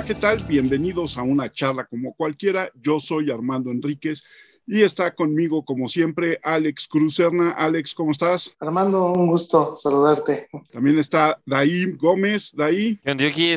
Hola, ¿qué tal? Bienvenidos a una charla como cualquiera. Yo soy Armando Enríquez y está conmigo, como siempre, Alex Cruzerna. Alex, ¿cómo estás? Armando, un gusto saludarte. También está Daí Gómez. Daí.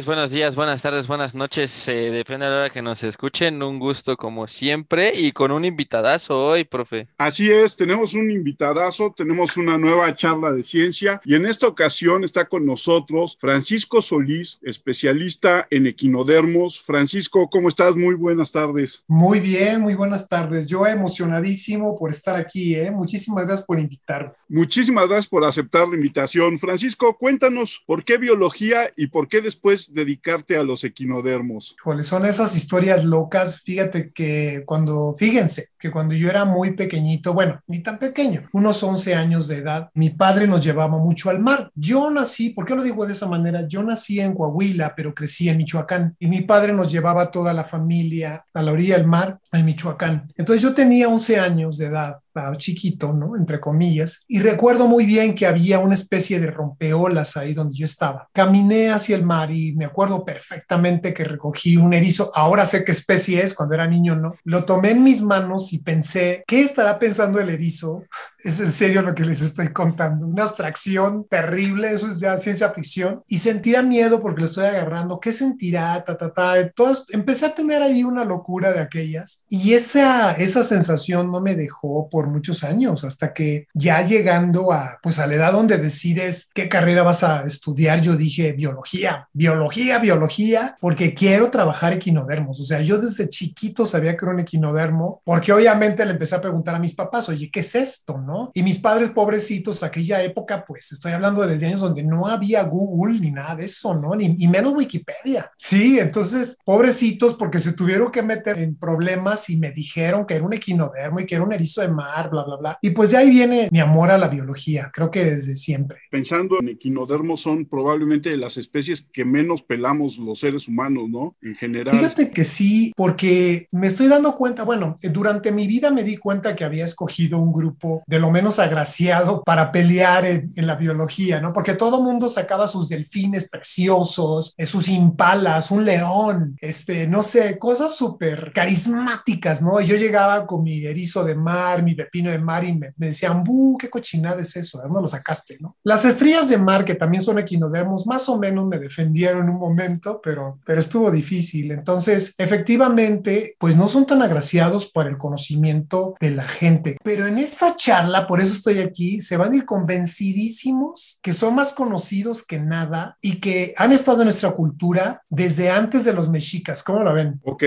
buenos días, buenas tardes, buenas noches. Eh, depende de la hora que nos escuchen. Un gusto, como siempre, y con un invitadazo hoy, profe. Así es, tenemos un invitadazo, tenemos una nueva charla de ciencia y en esta ocasión está con nosotros Francisco Solís, especialista en equinodermos. Francisco, ¿cómo estás? Muy buenas tardes. Muy bien, muy buenas tardes. Yo emocionadísimo por estar aquí. ¿eh? Muchísimas gracias por invitarme. Muchísimas gracias por aceptar la invitación. Francisco, cuéntanos por qué biología y por qué después dedicarte a los equinodermos. Joder, son esas historias locas. Fíjate que cuando, fíjense, que cuando yo era muy pequeñito, bueno, ni tan pequeño, unos 11 años de edad, mi padre nos llevaba mucho al mar. Yo nací, ¿por qué lo digo de esa manera? Yo nací en Coahuila, pero crecí en Michoacán y mi padre nos llevaba toda la familia a la orilla del mar en Michoacán. Entonces yo tenía tenía 11 años de edad chiquito, ¿no? Entre comillas. Y recuerdo muy bien que había una especie de rompeolas ahí donde yo estaba. Caminé hacia el mar y me acuerdo perfectamente que recogí un erizo. Ahora sé qué especie es, cuando era niño no. Lo tomé en mis manos y pensé, ¿qué estará pensando el erizo? Es en serio lo que les estoy contando. Una abstracción terrible, eso es ya ciencia ficción. Y sentirá miedo porque lo estoy agarrando. ¿Qué sentirá? Ta, ta, ta. Entonces empecé a tener ahí una locura de aquellas. Y esa, esa sensación no me dejó por muchos años, hasta que ya llegando a, pues a la edad donde decides qué carrera vas a estudiar, yo dije biología, biología, biología, porque quiero trabajar equinodermos. O sea, yo desde chiquito sabía que era un equinodermo, porque obviamente le empecé a preguntar a mis papás, oye, ¿qué es esto? ¿No? Y mis padres pobrecitos, aquella época, pues estoy hablando de desde años donde no había Google ni nada de eso, ¿no? Ni, y menos Wikipedia. Sí, entonces, pobrecitos, porque se tuvieron que meter en problemas y me dijeron que era un equinodermo y que era un erizo de mar bla, bla, bla. Y pues ya ahí viene mi amor a la biología, creo que desde siempre. Pensando en equinodermos son probablemente las especies que menos pelamos los seres humanos, ¿no? En general. Fíjate que sí, porque me estoy dando cuenta, bueno, durante mi vida me di cuenta que había escogido un grupo de lo menos agraciado para pelear en, la biología, ¿no? Porque todo mundo sacaba sus delfines preciosos, eh, sus impalas, un león, este, no sé, cosas súper carismáticas, ¿no? Y yo llegaba con mi erizo de mar, mi pino de mar y me, decían, ¡buh! ¿Qué cochinada es eso? ¿De dónde lo sacaste? ¿no? Las estrellas de mar, que también son equinodermos, más o menos me defendieron en un momento, pero, pero estuvo difícil. Entonces, efectivamente, pues no son tan agraciados por el conocimiento de la gente. Pero en esta charla, por eso estoy aquí, se van a ir convencidísimos que son más conocidos que nada y que han estado en nuestra cultura desde antes de los mexicas. ¿Cómo lo ven? Ok.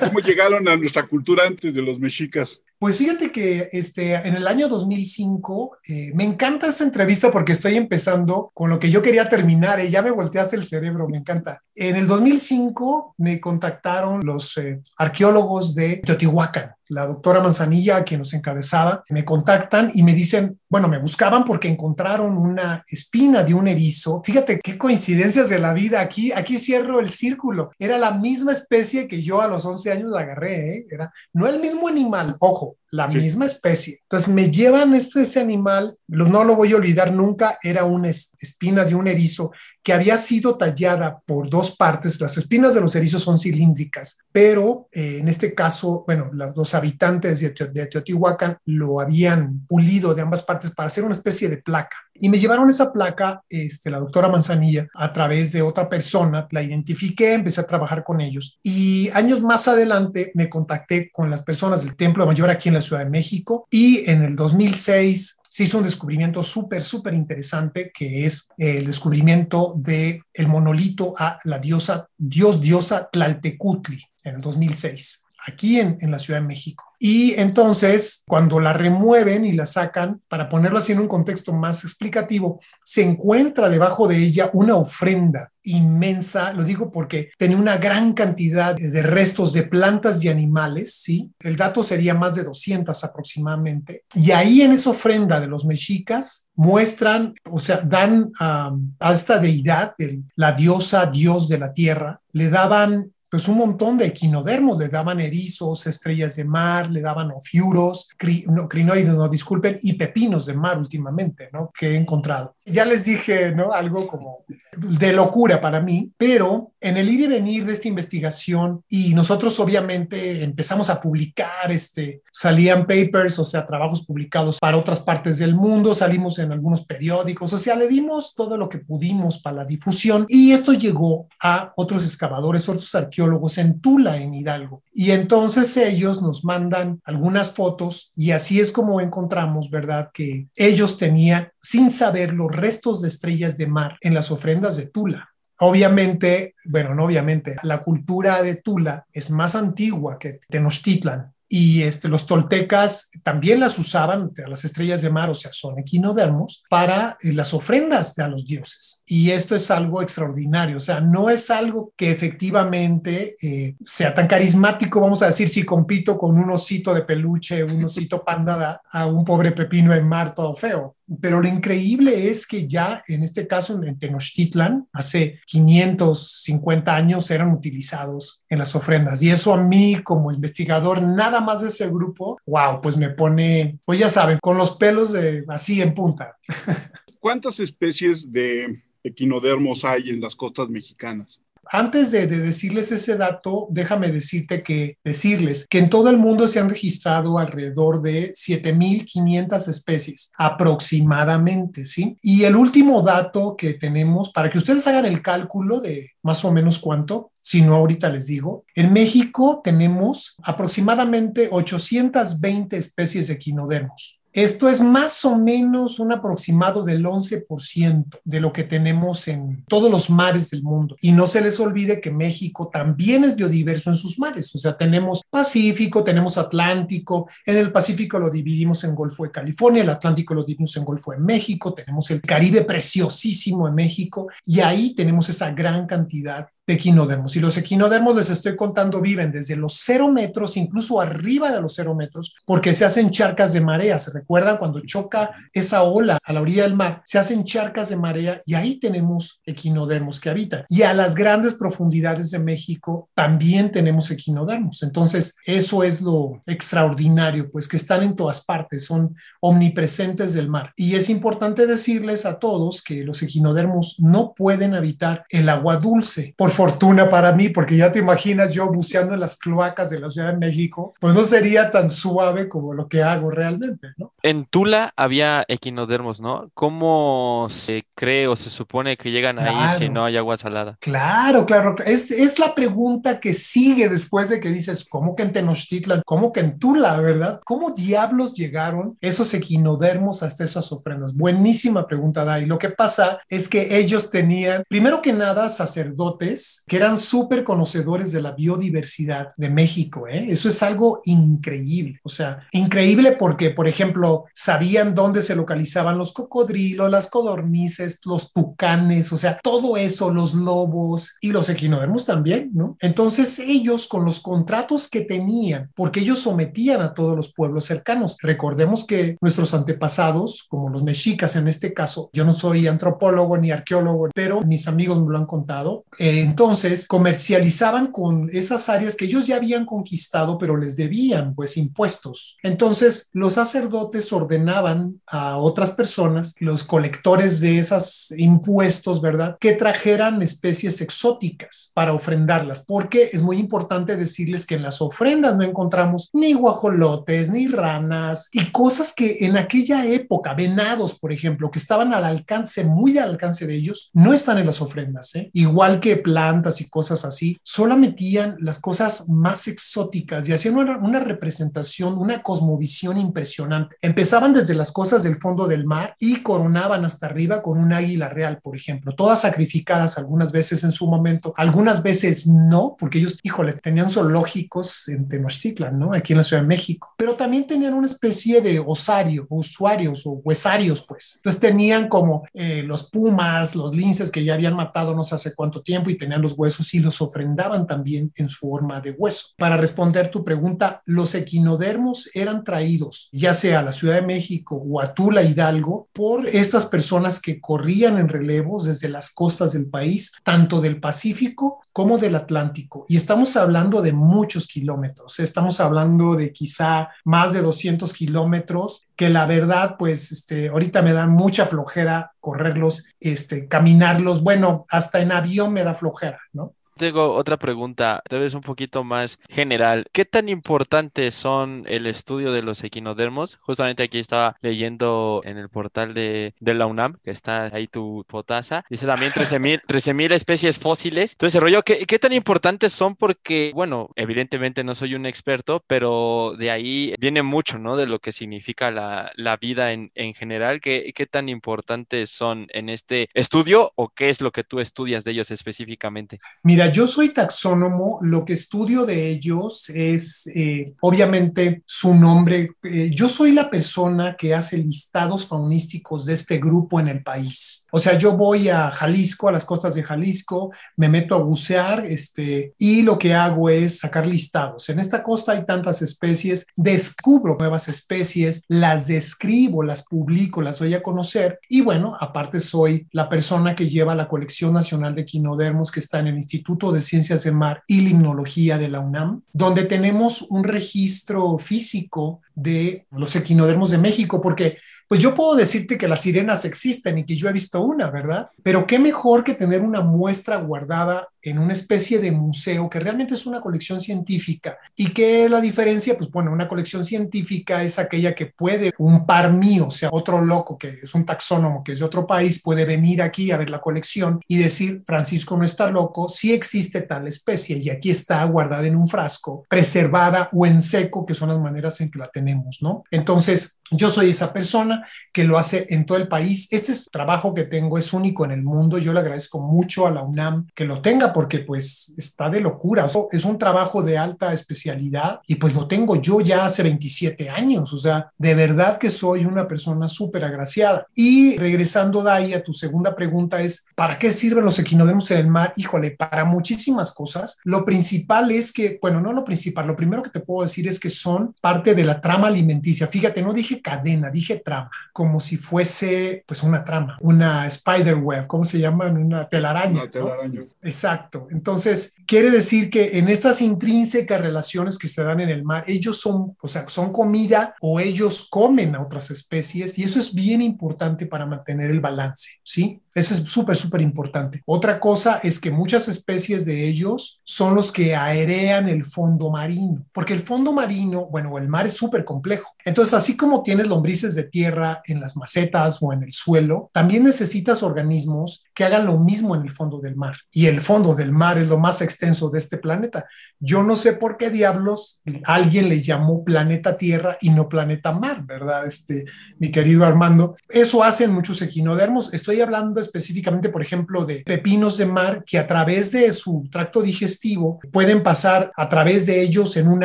¿Cómo llegaron a nuestra cultura antes de los mexicas? Pues fíjate que este, en el año 2005 eh, me encanta esta entrevista porque estoy empezando con lo que yo quería terminar. y ya me volteaste el cerebro, me encanta. En el 2005 me contactaron los eh, arqueólogos de Teotihuacán la doctora Manzanilla, quien nos encabezaba, me contactan y me dicen, bueno, me buscaban porque encontraron una espina de un erizo. Fíjate qué coincidencias de la vida. Aquí, aquí cierro el círculo. Era la misma especie que yo a los 11 años agarré. ¿eh? Era no el mismo animal, ojo, la misma especie. Entonces me llevan este, ese animal, no lo voy a olvidar nunca, era una espina de un erizo que había sido tallada por dos partes. Las espinas de los erizos son cilíndricas, pero eh, en este caso, bueno, los habitantes de, Teotihuacán lo habían pulido de ambas partes para hacer una especie de placa. Y me llevaron esa placa, este, la doctora Manzanilla, a través de otra persona, la identifiqué, empecé a trabajar con ellos. Y años más adelante me contacté con las personas del Templo Mayor aquí en la Ciudad de México y en el 2006 se hizo un descubrimiento súper, súper interesante que es el descubrimiento de el monolito a la diosa, dios diosa Tlaltecutli en el 2006 aquí en, en, la Ciudad de México. Y entonces, cuando la remueven y la sacan, para ponerlo así en un contexto más explicativo, se encuentra debajo de ella una ofrenda inmensa, lo digo porque tenía una gran cantidad de restos de plantas y animales, ¿sí? El dato sería más de 200 aproximadamente. Y ahí en esa ofrenda de los mexicas muestran, o sea, dan a esta deidad, la diosa, dios de la tierra, le daban pues un montón de equinodermos, le daban erizos, estrellas de mar, le daban ofiuros, no, crinoides, no, disculpen, y pepinos de mar últimamente, ¿no? Que he encontrado. Ya les dije, ¿no? Algo como de locura para mí, pero en el ir y venir de esta investigación y nosotros obviamente empezamos a publicar, este, salían papers, o sea, trabajos publicados para otras partes del mundo, salimos en algunos periódicos, o sea, le dimos todo lo que pudimos para la difusión y esto llegó a otros excavadores, otros arqueólogos en Tula, en Hidalgo. Y entonces ellos nos mandan algunas fotos y así es como encontramos, ¿verdad? Que ellos tenían, sin saber, los restos de estrellas de mar en las ofrendas de Tula. Obviamente, bueno, no obviamente, la cultura de Tula es más antigua que Tenochtitlan y este, los toltecas también las usaban, las estrellas de mar, o sea, son equinodermos, para eh, las ofrendas a los dioses. Y esto es algo extraordinario, o sea, no es algo que efectivamente eh, sea tan carismático, vamos a decir, si compito con un osito de peluche, un osito panda, a un pobre pepino en mar todo feo. Pero lo increíble es que ya en este caso en Tenochtitlan, hace 550 años eran utilizados en las ofrendas. Y eso a mí como investigador, nada más de ese grupo, wow, pues me pone, pues ya saben, con los pelos de así en punta. ¿Cuántas especies de equinodermos hay en las costas mexicanas? Antes de, decirles ese dato, déjame decirte que decirles que en todo el mundo se han registrado alrededor de 7.500 especies aproximadamente, ¿sí? Y el último dato que tenemos, para que ustedes hagan el cálculo de más o menos cuánto, si no ahorita les digo, en México tenemos aproximadamente 820 especies de equinodermos. Esto es más o menos un aproximado del 11% de lo que tenemos en todos los mares del mundo. Y no se les olvide que México también es biodiverso en sus mares. O sea, tenemos Pacífico, tenemos Atlántico. En el Pacífico lo dividimos en Golfo de California, el Atlántico lo dividimos en Golfo de México, tenemos el Caribe preciosísimo en México y ahí tenemos esa gran cantidad equinodermos. Y los equinodermos, les estoy contando, viven desde los cero metros, incluso arriba de los cero metros, porque se hacen charcas de marea. ¿Se recuerdan cuando choca esa ola a la orilla del mar? Se hacen charcas de marea y ahí tenemos equinodermos que habitan. Y a las grandes profundidades de México también tenemos equinodermos. Entonces, eso es lo extraordinario, pues que están en todas partes, son omnipresentes del mar. Y es importante decirles a todos que los equinodermos no pueden habitar el agua dulce. Por fortuna para mí, porque ya te imaginas yo buceando en las cloacas de la Ciudad de México, pues no sería tan suave como lo que hago realmente, ¿no? En Tula había equinodermos, ¿no? ¿Cómo se cree o se supone que llegan ahí si no hay agua salada? Claro, claro. Es, es la pregunta que sigue después de que dices, ¿cómo que en Tenochtitlan? ¿Cómo que en Tula, verdad? ¿Cómo diablos llegaron esos equinodermos hasta esas ofrendas? Buenísima pregunta, Dai. Lo que pasa es que ellos tenían, primero que nada, sacerdotes que eran súper conocedores de la biodiversidad de México. ¿eh? Eso es algo increíble. O sea, increíble porque, por ejemplo, sabían dónde se localizaban los cocodrilos, las codornices, los tucanes, o sea, todo eso, los lobos y los equinodermos también, ¿no? Entonces ellos con los contratos que tenían, porque ellos sometían a todos los pueblos cercanos. Recordemos que nuestros antepasados, como los mexicas en este caso, yo no soy antropólogo ni arqueólogo, pero mis amigos me lo han contado, eh, entonces comercializaban con esas áreas que ellos ya habían conquistado, pero les debían pues impuestos. Entonces los sacerdotes ordenaban a otras personas, los colectores de esos impuestos, ¿verdad? Que trajeran especies exóticas para ofrendarlas, porque es muy importante decirles que en las ofrendas no encontramos ni guajolotes, ni ranas y cosas que en aquella época, venados, por ejemplo, que estaban al alcance, muy al alcance de ellos, no están en las ofrendas, ¿eh? igual que plantas y cosas así, solo metían las cosas más exóticas y hacían una, representación, una cosmovisión impresionante. Empezaban desde las cosas del fondo del mar y coronaban hasta arriba con un águila real, por ejemplo, todas sacrificadas algunas veces en su momento, algunas veces no, porque ellos, híjole, tenían zoológicos en Tenochtitlan, ¿no? Aquí en la Ciudad de México, pero también tenían una especie de osario, usuarios o huesarios, pues. Entonces tenían como eh, los pumas, los linces que ya habían matado no sé hace cuánto tiempo y tenían los huesos y los ofrendaban también en su forma de hueso. Para responder tu pregunta, los equinodermos eran traídos ya sea a la Ciudad de México o a Tula Hidalgo por estas personas que corrían en relevos desde las costas del país, tanto del Pacífico como del Atlántico. Y estamos hablando de muchos kilómetros, estamos hablando de quizá más de 200 kilómetros que la verdad, pues, este, ahorita me da mucha flojera correrlos, este, caminarlos, bueno, hasta en avión me da flojera, ¿no? Tengo otra pregunta, tal vez un poquito más general. ¿Qué tan importantes son el estudio de los equinodermos? Justamente aquí estaba leyendo en el portal de, de la UNAM, que está ahí tu potasa, dice también 13.000 13, especies fósiles. Entonces, rollo, ¿qué, ¿qué tan importantes son? Porque, bueno, evidentemente no soy un experto, pero de ahí viene mucho, ¿no? De lo que significa la, la vida en, en general. ¿Qué, ¿Qué tan importantes son en este estudio o qué es lo que tú estudias de ellos específicamente? Mira, yo soy taxónomo, lo que estudio de ellos es eh, obviamente su nombre. Eh, yo soy la persona que hace listados faunísticos de este grupo en el país. O sea, yo voy a Jalisco, a las costas de Jalisco, me meto a bucear este, y lo que hago es sacar listados. En esta costa hay tantas especies, descubro nuevas especies, las describo, las publico, las doy a conocer y bueno, aparte soy la persona que lleva la colección nacional de quinodermos que está en el Instituto de Ciencias del Mar y Limnología de la UNAM, donde tenemos un registro físico de los equinodermos de México, porque pues yo puedo decirte que las sirenas existen y que yo he visto una, ¿verdad? Pero qué mejor que tener una muestra guardada en una especie de museo que realmente es una colección científica. ¿Y qué es la diferencia? Pues bueno, una colección científica es aquella que puede un par mío, o sea, otro loco que es un taxónomo que es de otro país, puede venir aquí a ver la colección y decir, Francisco no está loco, sí existe tal especie y aquí está guardada en un frasco, preservada o en seco, que son las maneras en que la tenemos, ¿no? Entonces, yo soy esa persona que lo hace en todo el país. Este trabajo que tengo es único en el mundo. Yo le agradezco mucho a la UNAM que lo tenga porque pues está de locura. es un trabajo de alta especialidad y pues lo tengo yo ya hace 27 años. O sea, de verdad que soy una persona súper agraciada. Y regresando ahí a tu segunda pregunta es, ¿para qué sirven los equinodermos en el mar? Híjole, para muchísimas cosas. Lo principal es que, bueno, no lo principal, lo primero que te puedo decir es que son parte de la trama alimenticia. Fíjate, no dije cadena, dije trama, como si fuese pues una trama, una spider web, ¿cómo se llama? Una telaraña. Una telaraña. Exacto entonces, quiere decir que en estas intrínsecas relaciones que se dan en el mar, ellos son, o sea, son comida o ellos comen a otras especies y eso es bien importante para mantener el balance, ¿sí? Eso es súper, súper importante. Otra cosa es que muchas especies de ellos son los que aerean el fondo marino, porque el fondo marino, bueno, el mar es súper complejo. Entonces, así como tienes lombrices de tierra en las macetas o en el suelo, también necesitas organismos que hagan lo mismo en el fondo del mar. Y el fondo del mar es lo más extenso de este planeta. Yo no sé por qué diablos alguien le llamó planeta Tierra y no planeta mar, ¿verdad? Este, mi querido Armando. Eso hacen muchos equinodermos. Estoy hablando específicamente, por ejemplo, de pepinos de mar que a través de su tracto digestivo pueden pasar a través de ellos en un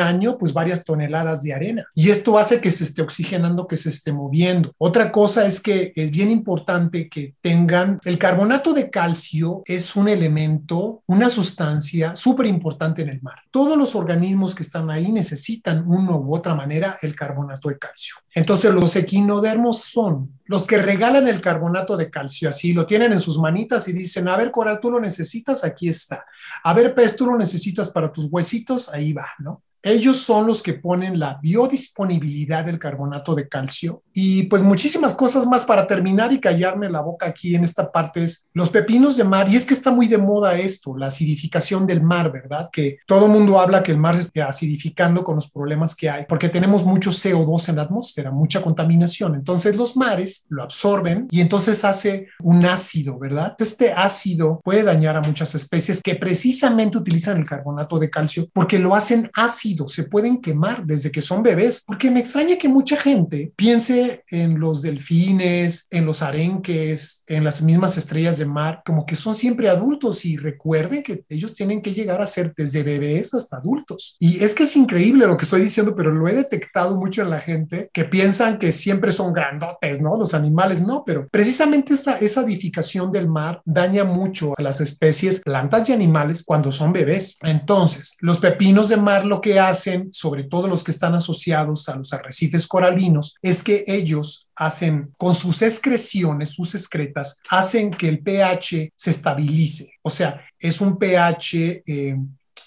año, pues varias toneladas de arena. Y esto hace que se esté oxigenando, que se esté moviendo. Otra cosa es que es bien importante que tengan el carbonato de calcio es un elemento, una sustancia súper importante en el mar. Todos los organismos que están ahí necesitan una u otra manera el carbonato de calcio. Entonces los equinodermos son los que regalan el carbonato de calcio, así lo tienen en sus manitas y dicen, a ver, coral, tú lo necesitas, aquí está. A ver, pez, tú lo necesitas para tus huesitos, ahí va, ¿no? Ellos son los que ponen la biodisponibilidad del carbonato de calcio y pues muchísimas cosas más para terminar y callarme la boca aquí en esta parte es los pepinos de mar y es que está muy de moda esto, la acidificación del mar, ¿verdad? Que todo mundo habla que el mar se está acidificando con los problemas que hay porque tenemos mucho CO2 en la atmósfera, mucha contaminación. Entonces los mares lo absorben y entonces hace un ácido, ¿verdad? Este ácido puede dañar a muchas especies que precisamente utilizan el carbonato de calcio porque lo hacen ácido se pueden quemar desde que son bebés, porque me extraña que mucha gente piense en los delfines, en los arenques, en las mismas estrellas de mar, como que son siempre adultos y recuerden que ellos tienen que llegar a ser desde bebés hasta adultos. Y es que es increíble lo que estoy diciendo, pero lo he detectado mucho en la gente que piensan que siempre son grandotes, ¿no? Los animales, no, pero precisamente esa, esa edificación del mar daña mucho a las especies, plantas y animales cuando son bebés. Entonces, los pepinos de mar lo que hacen, sobre todo los que están asociados a los arrecifes coralinos, es que ellos hacen con sus excreciones, sus excretas, hacen que el pH se estabilice. O sea, es un pH eh,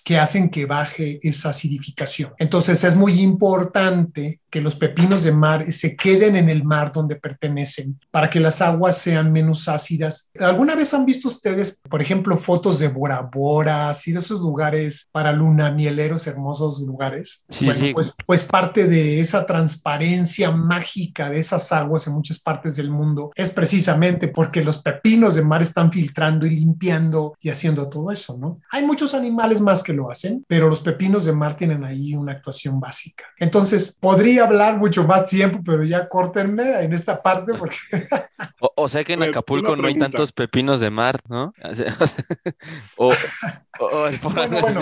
que hacen que baje esa acidificación. Entonces es muy importante que los pepinos de mar se queden en el mar donde pertenecen para que las aguas sean menos ácidas. ¿Alguna vez han visto ustedes, por ejemplo, fotos de Bora Bora, y de esos lugares para luna mieleros, hermosos lugares? Sí, bueno, sí. Pues, pues parte de esa transparencia mágica de esas aguas en muchas partes del mundo es precisamente porque los pepinos de mar están filtrando y limpiando y haciendo todo eso, ¿no? Hay muchos animales más que lo hacen, pero los pepinos de mar tienen ahí una actuación básica. Entonces, podría hablar mucho más tiempo, pero ya córtenme en esta parte porque... O, o sea que en Acapulco no hay tantos pepinos de mar, ¿no? O, sea, o- o es por Bueno, bueno.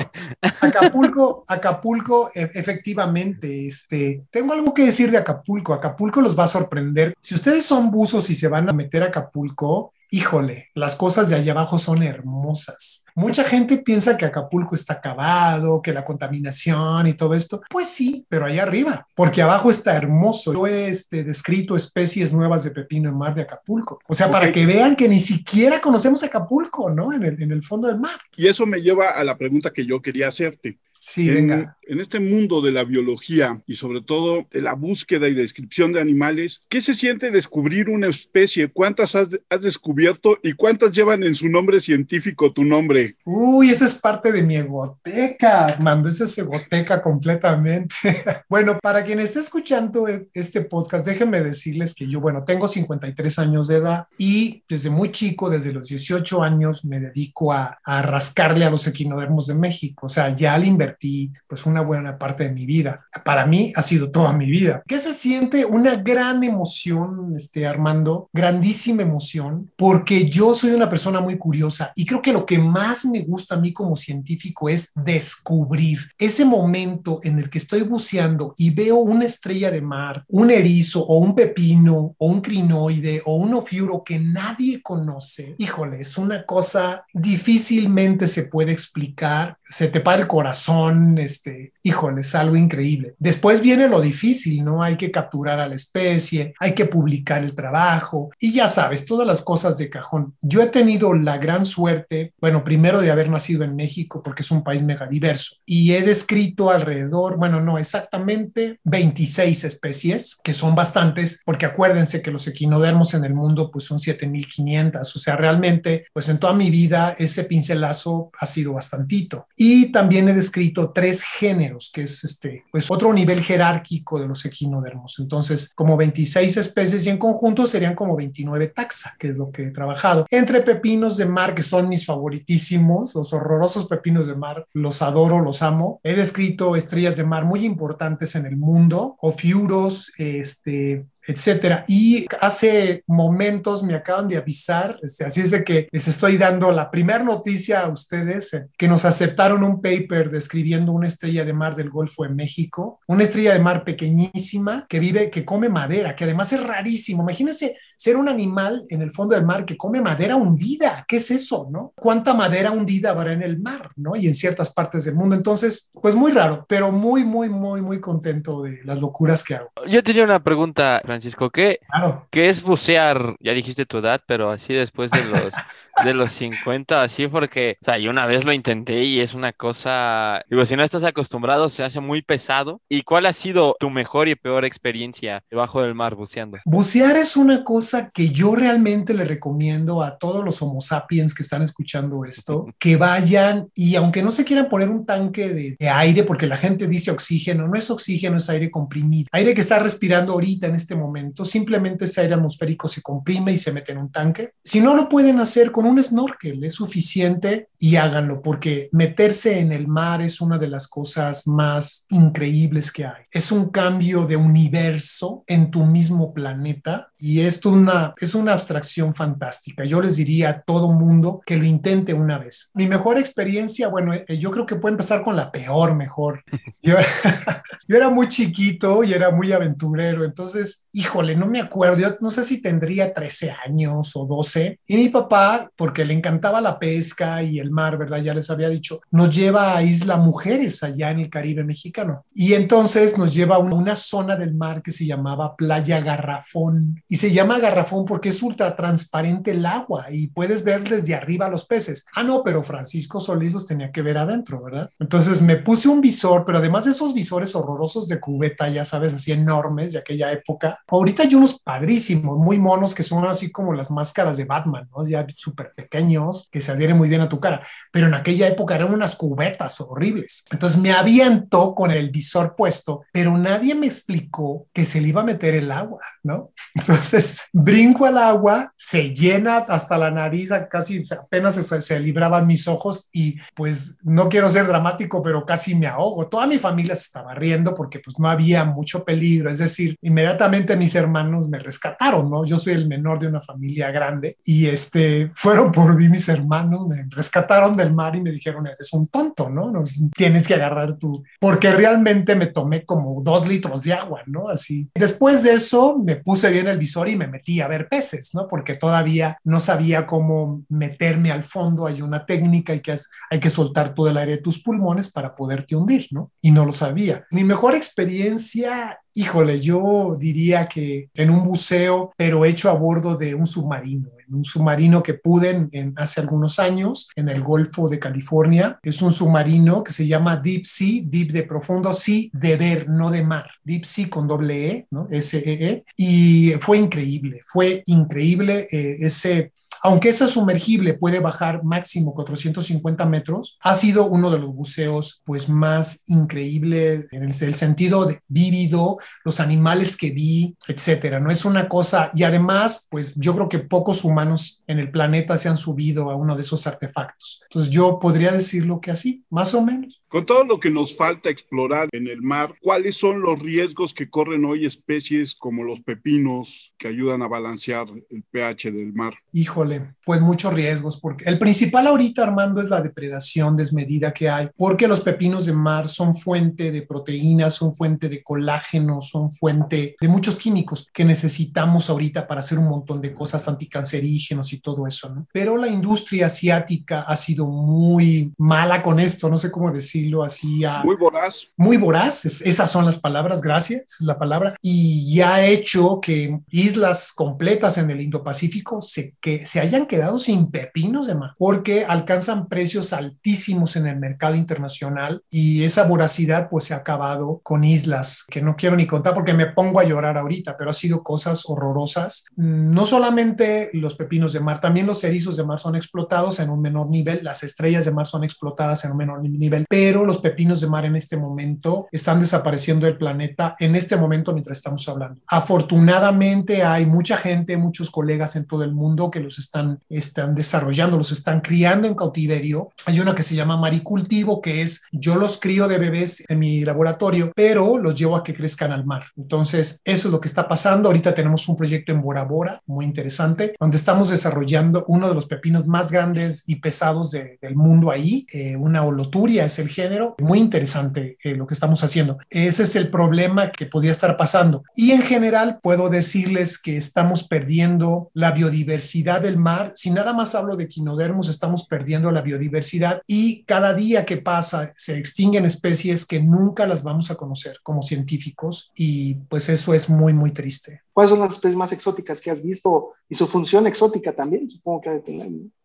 Acapulco, Acapulco, e- efectivamente, este, tengo algo que decir de Acapulco. Acapulco los va a sorprender. Si ustedes son buzos y se van a meter a Acapulco, híjole, las cosas de allá abajo son hermosas. Mucha gente piensa que Acapulco está acabado, que la contaminación y todo esto. Pues sí, pero allá arriba, porque abajo está hermoso. Yo he este, descrito especies nuevas de pepino en mar de Acapulco. O sea, para que vean que ni siquiera conocemos Acapulco, ¿no? En el, en el fondo del mar. Y eso me lleva a la pregunta que yo quería hacerte. Sí, en, venga. en este mundo de la biología y sobre todo de la búsqueda y descripción de animales, ¿qué se siente descubrir una especie? ¿Cuántas has, has descubierto y cuántas llevan en su nombre científico tu nombre? Uy, esa es parte de mi egoteca, Armando, esa es egoteca completamente. bueno, para quien esté escuchando e- este podcast, déjenme decirles que yo, bueno, tengo 53 años de edad y desde muy chico, desde los 18 años, me dedico a, a rascarle a los equinodermos de México. O sea, ya le invertí pues una buena parte de mi vida. Para mí ha sido toda mi vida. ¿Qué se siente? Una gran emoción, este, Armando, grandísima emoción, porque yo soy una persona muy curiosa y creo que lo que más me gusta a mí como científico es descubrir ese momento en el que estoy buceando y veo una estrella de mar, un erizo o un pepino o un crinoide o un ofiuro que nadie conoce. Híjole, es una cosa difícilmente se puede explicar, se te para el corazón, este, híjole, es algo increíble. Después viene lo difícil, ¿no? Hay que capturar a la especie, hay que publicar el trabajo y ya sabes, todas las cosas de cajón. Yo he tenido la gran suerte, bueno, primero de haber nacido en México porque es un país megadiverso y he descrito alrededor, bueno, no exactamente 26 especies, que son bastantes, porque acuérdense que los equinodermos en el mundo pues son 7500, o sea, realmente pues en toda mi vida ese pincelazo ha sido bastantito. Y también he descrito tres géneros, que es este, pues otro nivel jerárquico de los equinodermos. Entonces, como 26 especies y en conjunto serían como 29 taxa, que es lo que he trabajado. Entre pepinos de mar, que son mis favoritísimos, los horrorosos pepinos de mar, los adoro, los amo. He descrito estrellas de mar muy importantes en el mundo, ofiuros, este, etcétera. Y hace momentos me acaban de avisar, este, así es de que les estoy dando la primera noticia a ustedes, eh, que nos aceptaron un paper describiendo una estrella de mar del Golfo de México, una estrella de mar pequeñísima que vive, que come madera, que además es rarísimo. Imagínense ser un animal en el fondo del mar que come madera hundida. ¿Qué es eso, no? ¿Cuánta madera hundida habrá en el mar, no? Y en ciertas partes del mundo. Entonces, pues muy raro, pero muy, muy, muy, muy contento de las locuras que hago. Yo tenía una pregunta, Francisco. ¿Qué, Claro. qué es bucear? Ya dijiste tu edad, pero así después de los, de los 50, así porque, o sea, yo una vez lo intenté y es una cosa, digo, si no estás acostumbrado, se hace muy pesado. ¿Y cuál ha sido tu mejor y peor experiencia debajo del mar buceando? Bucear es una cosa que yo realmente le recomiendo a todos los Homo sapiens que están escuchando esto, que vayan y aunque no se quieran poner un tanque de, de aire, porque la gente dice oxígeno, no es oxígeno, es aire comprimido. Aire que está respirando ahorita en este momento, simplemente ese aire atmosférico se comprime y se mete en un tanque. Si no lo pueden hacer con un snorkel, es suficiente y háganlo, porque meterse en el mar es una de las cosas más increíbles que hay. Es un cambio de universo en tu mismo planeta y esto una, es una abstracción fantástica. Yo les diría a todo mundo que lo intente una vez. Mi mejor experiencia, bueno, eh, yo creo que puede empezar con la peor mejor. Yo, yo era muy chiquito y era muy aventurero, entonces, híjole, no me acuerdo, yo no sé si tendría 13 años o 12, y mi papá porque le encantaba la pesca y el mar, ¿verdad? Ya les había dicho, nos lleva a Isla Mujeres allá en el Caribe mexicano. Y entonces nos lleva a una zona del mar que se llamaba Playa Garrafón. Y se llama Garrafón porque es ultra transparente el agua y puedes ver desde arriba los peces. Ah, no, pero Francisco Solís los tenía que ver adentro, ¿verdad? Entonces me puse un visor, pero además de esos visores horrorosos de cubeta, ya sabes, así enormes de aquella época. Ahorita hay unos padrísimos, muy monos, que son así como las máscaras de Batman, ¿no? Ya súper pequeños, que se adhieren muy bien a tu cara. Pero en aquella época eran unas cubetas horribles. Entonces me aviento con el visor puesto, pero nadie me explicó que se le iba a meter el agua, ¿no? Entonces brinco al agua, se llena hasta la nariz, casi apenas se, se libraban mis ojos y pues no quiero ser dramático, pero casi me ahogo. Toda mi familia se estaba riendo porque pues no había mucho peligro, es decir, inmediatamente mis hermanos me rescataron, ¿no? Yo soy el menor de una familia grande y este, fueron por mí mis hermanos, me rescataron del mar y me dijeron, eres un tonto, ¿no? Tienes que agarrar tu, porque realmente me tomé como dos litros de agua, ¿no? Así. Después de eso me puse bien el visor y me metí a ver peces, ¿no? Porque todavía no sabía cómo meterme al fondo, hay una técnica y que es, hay que soltar todo el aire de tus pulmones para poderte hundir, ¿no? Y no lo sabía. Mi mejor experiencia híjole, yo diría que en un buceo, pero hecho a bordo de un submarino, un submarino que pude en, hace algunos años en el Golfo de California. Es un submarino que se llama Deep Sea, Deep de profundo, Sea de ver, no de mar. Deep Sea con doble E, ¿no? S-E-E. -E. Y fue increíble, fue increíble eh, ese aunque ese sumergible puede bajar máximo 450 metros, ha sido uno de los buceos pues más increíble en el, el sentido de vívido, los animales que vi, etcétera. No es una cosa y además pues yo creo que pocos humanos en el planeta se han subido a uno de esos artefactos. Entonces yo podría decirlo que así, más o menos. Con todo lo que nos falta explorar en el mar, ¿cuáles son los riesgos que corren hoy especies como los pepinos que ayudan a balancear el pH del mar? Híjole, pues muchos riesgos, porque el principal ahorita, Armando, es la depredación desmedida que hay, porque los pepinos de mar son fuente de proteínas, son fuente de colágeno, son fuente de muchos químicos que necesitamos ahorita para hacer un montón de cosas anticancerígenos y todo eso, ¿no? Pero la industria asiática ha sido muy mala con esto, no sé cómo decir decirlo así. muy voraz. Muy voraz, esas son las palabras, gracias, es la palabra. Y ya ha hecho que islas completas en el Indo-Pacífico se, que se hayan quedado sin pepinos de mar, porque alcanzan precios altísimos en el mercado internacional y esa voracidad pues se ha acabado con islas que no quiero ni contar porque me pongo a llorar ahorita, pero ha sido cosas horrorosas. No solamente los pepinos de mar, también los erizos de mar son explotados en un menor nivel, las estrellas de mar son explotadas en un menor nivel, pero los pepinos de mar en este momento están desapareciendo del planeta en este momento mientras estamos hablando. Afortunadamente hay mucha gente, muchos colegas en todo el mundo que los están, están desarrollando, los están criando en cautiverio. Hay una que se llama maricultivo, que es yo los crío de bebés en mi laboratorio, pero los llevo a que crezcan al mar. Entonces, eso es lo que está pasando. Ahorita tenemos un proyecto en Bora Bora, muy interesante, donde estamos desarrollando uno de los pepinos más grandes y pesados de, del mundo ahí, eh, una holoturia es el género. Muy interesante eh, lo que estamos haciendo. Ese es el problema que podía estar pasando. Y en general puedo decirles que estamos perdiendo la biodiversidad del mar. Si nada más hablo de quinodermos, estamos perdiendo la biodiversidad y cada día que pasa se extinguen especies que nunca las vamos a conocer como científicos y pues eso es muy, muy triste. ¿Cuáles son las especies más exóticas que has visto y su función exótica también? Supongo que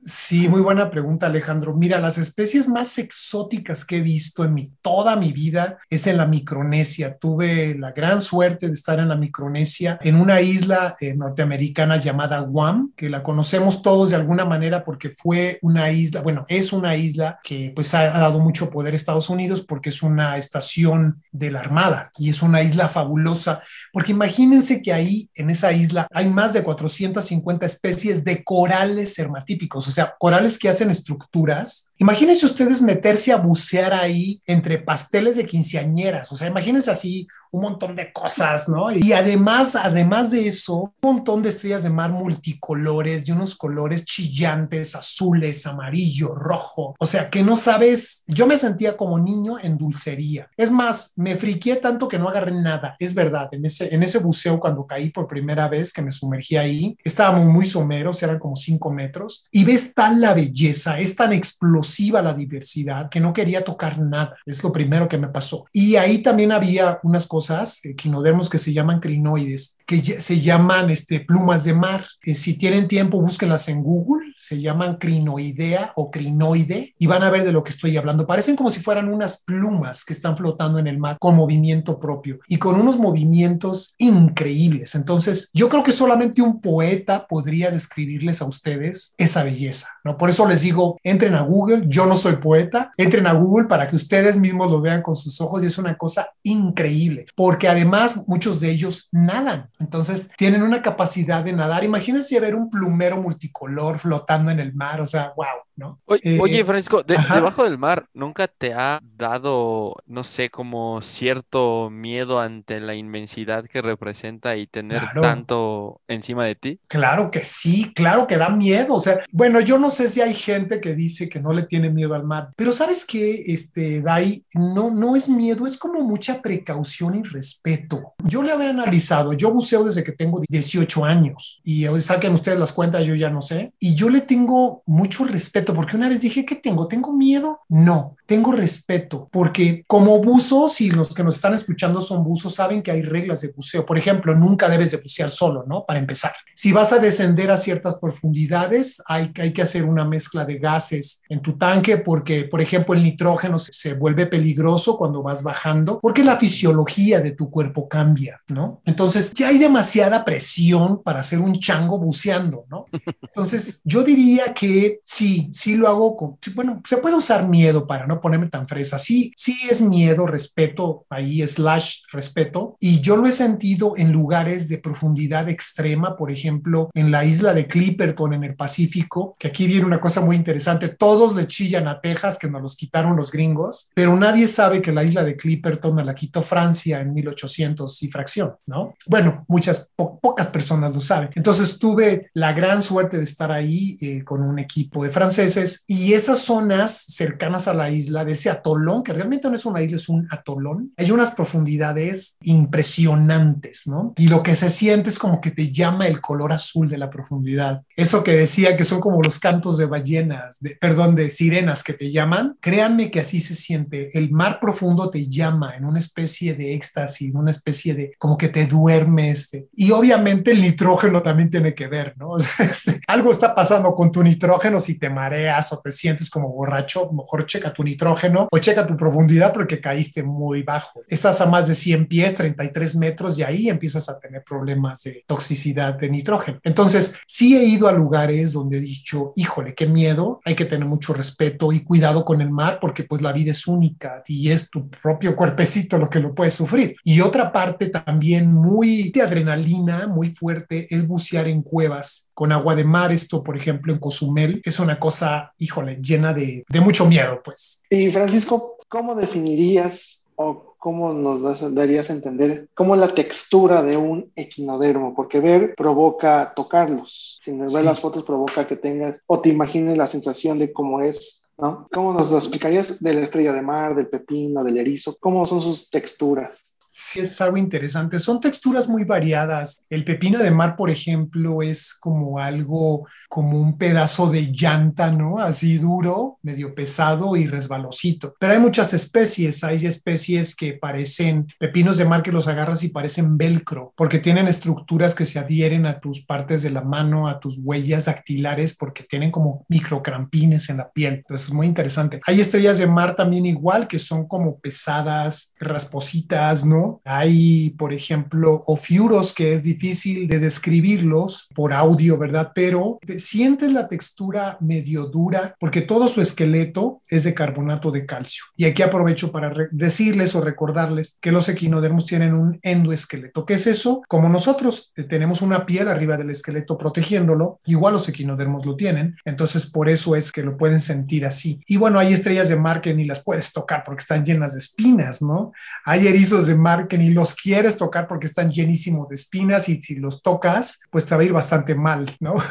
Sí, muy buena pregunta, Alejandro. Mira, las especies más exóticas que he visto en mi, toda mi vida es en la Micronesia. Tuve la gran suerte de estar en la Micronesia, en una isla eh, norteamericana llamada Guam, que la conocemos todos de alguna manera porque fue una isla, bueno, es una isla que pues ha, ha dado mucho poder a Estados Unidos porque es una estación de la Armada y es una isla fabulosa, porque imagínense que ahí en esa isla hay más de 450 especies de corales hermatípicos, o sea, corales que hacen estructuras. Imagínense ustedes meterse a bucear ahí entre pasteles de quinceañeras, o sea, imagínense así un montón de cosas, ¿no? Y además, además de eso, un montón de estrellas de mar multicolores, de unos colores chillantes, azules, amarillo, rojo. O sea, que no sabes, yo me sentía como niño en dulcería. Es más, me friqué tanto que no agarré nada. Es verdad, en ese, en ese buceo cuando caí por primera vez que me sumergí ahí, estábamos muy someros, eran como cinco metros, y ves tan la belleza, es tan explosiva la diversidad que no quería tocar nada. Es lo primero que me pasó. Y ahí también había unas cosas, equinodermos que se llaman crinoides, que se llaman este, plumas de mar. Eh, si tienen tiempo, búsquenlas en Google, se llaman crinoidea o crinoide y van a ver de lo que estoy hablando. Parecen como si fueran unas plumas que están flotando en el mar con movimiento propio y con unos movimientos increíbles. Entonces, yo creo que solamente un poeta podría describirles a ustedes esa belleza, ¿no? Por eso les digo, entren a Google, yo no soy poeta, entren a Google para que ustedes mismos lo vean con sus ojos y es una cosa increíble, porque además muchos de ellos nadan, entonces tienen una capacidad de nadar. Imagínense ver un plumero multicolor flotando en el mar, o sea, wow, ¿no? Oye, eh, Francisco, debajo del mar, ¿nunca te ha dado, no sé, como cierto miedo ante la inmensidad que representa y tener tanto encima de ti? Claro que sí, claro que da miedo. O sea, bueno, yo no sé si hay gente que dice que no le tiene miedo al mar, pero sabes que, este, Dai, no, no es miedo, es como mucha precaución y respeto. Yo le había analizado, yo buceo desde que tengo 18 años y hoy saquen ustedes las cuentas, yo ya no sé, y yo le tengo mucho respeto porque una vez dije, ¿qué tengo? ¿Tengo miedo? No, tengo respeto porque como buzo, si los que nos están escuchando son buzos, saben que hay reglas de buceo. Por ejemplo, nunca debes de bucear solo, ¿no? Para empezar. Si vas a descender a ciertas profundidades, hay, hay que hacer una mezcla de gases en tu tanque porque, por ejemplo, el nitrógeno se, se vuelve peligroso cuando vas bajando porque la fisiología de tu cuerpo cambia, ¿no? Entonces, ya hay demasiada presión para hacer un chango buceando, ¿no? Entonces, yo diría que sí, sí lo hago con, bueno, se puede usar miedo para no ponerme tan fresa. Sí, sí es miedo, respeto, ahí slash respeto. Y yo lo he sentido en lugares de profundidad extrema, por ejemplo, en la isla de Clipperton, en el Pacífico, que aquí viene una cosa muy interesante. Todos le chillan a Texas, que nos los quitaron los gringos, pero nadie sabe que la isla de Clipperton me la quitó Francia en 1800 y fracción, ¿no? Bueno, muchas, pocas personas lo saben. Entonces tuve la gran suerte de estar ahí eh, con un equipo de franceses y esas zonas cercanas a la isla, de ese atolón, que realmente no es una isla, es un atolón, hay unas profundidades impresionantes, ¿no? Y lo que se siente es como que te llama el color azul de la profundidad. Eso que decía que son como los cantos de ballenas, de, perdón, de sirenas que te llaman, créanme que así se siente. El mar profundo te llama en una especie de éxtasis, en una especie de como que te duermes. Este, y obviamente el nitrógeno también tiene que ver, ¿no? Este, algo está pasando con tu nitrógeno si te mareas o te sientes como borracho, mejor checa tu nitrógeno o checa tu profundidad porque caíste muy bajo. Estás a más de 100 pies, 33 metros y ahí empiezas a tener problemas de toxicidad de nitrógeno. Entonces, sí he ido a lugares donde he dicho, híjole, qué miedo, hay que tener mucho respeto y cuidado con el mar porque pues la vida es única y es tu propio cuerpecito lo que lo puede sufrir. Y otra parte también muy de adrenalina, muy fuerte, es bucear en cuevas con agua de mar. Esto, por ejemplo, en Cozumel, es una cosa, híjole, llena de, de mucho miedo, pues. Y Francisco, ¿cómo definirías o cómo nos darías a entender cómo es la textura de un equinodermo? Porque ver provoca tocarlos. Si me ver las fotos provoca que tengas o te imagines la sensación de cómo es ¿no? ¿Cómo nos lo explicarías de la estrella de mar, del pepino, del erizo? ¿Cómo son sus texturas? Sí es algo interesante. Son texturas muy variadas. El pepino de mar, por ejemplo, es como algo, como un pedazo de llanta, ¿no? Así duro, medio pesado y resbalosito. Pero hay muchas especies. Hay especies que parecen pepinos de mar que los agarras y parecen velcro, porque tienen estructuras que se adhieren a tus partes de la mano, a tus huellas dactilares, porque tienen como microcrampines en la piel. Entonces es muy interesante. Hay estrellas de mar también igual, que son como pesadas, raspositas, ¿no? Hay, por ejemplo, ofiuros que es difícil de describirlos por audio, ¿verdad? Pero sientes la textura medio dura porque todo su esqueleto es de carbonato de calcio. Y aquí aprovecho para decirles o recordarles que los equinodermos tienen un endoesqueleto. ¿Qué es eso? Como nosotros eh, tenemos una piel arriba del esqueleto protegiéndolo, igual los equinodermos lo tienen. Entonces, por eso es que lo pueden sentir así. Y bueno, hay estrellas de mar que ni las puedes tocar porque están llenas de espinas, ¿no? Hay erizos de mar mar que ni los quieres tocar porque están llenísimos de espinas y si los tocas, pues te va a ir bastante mal, ¿no?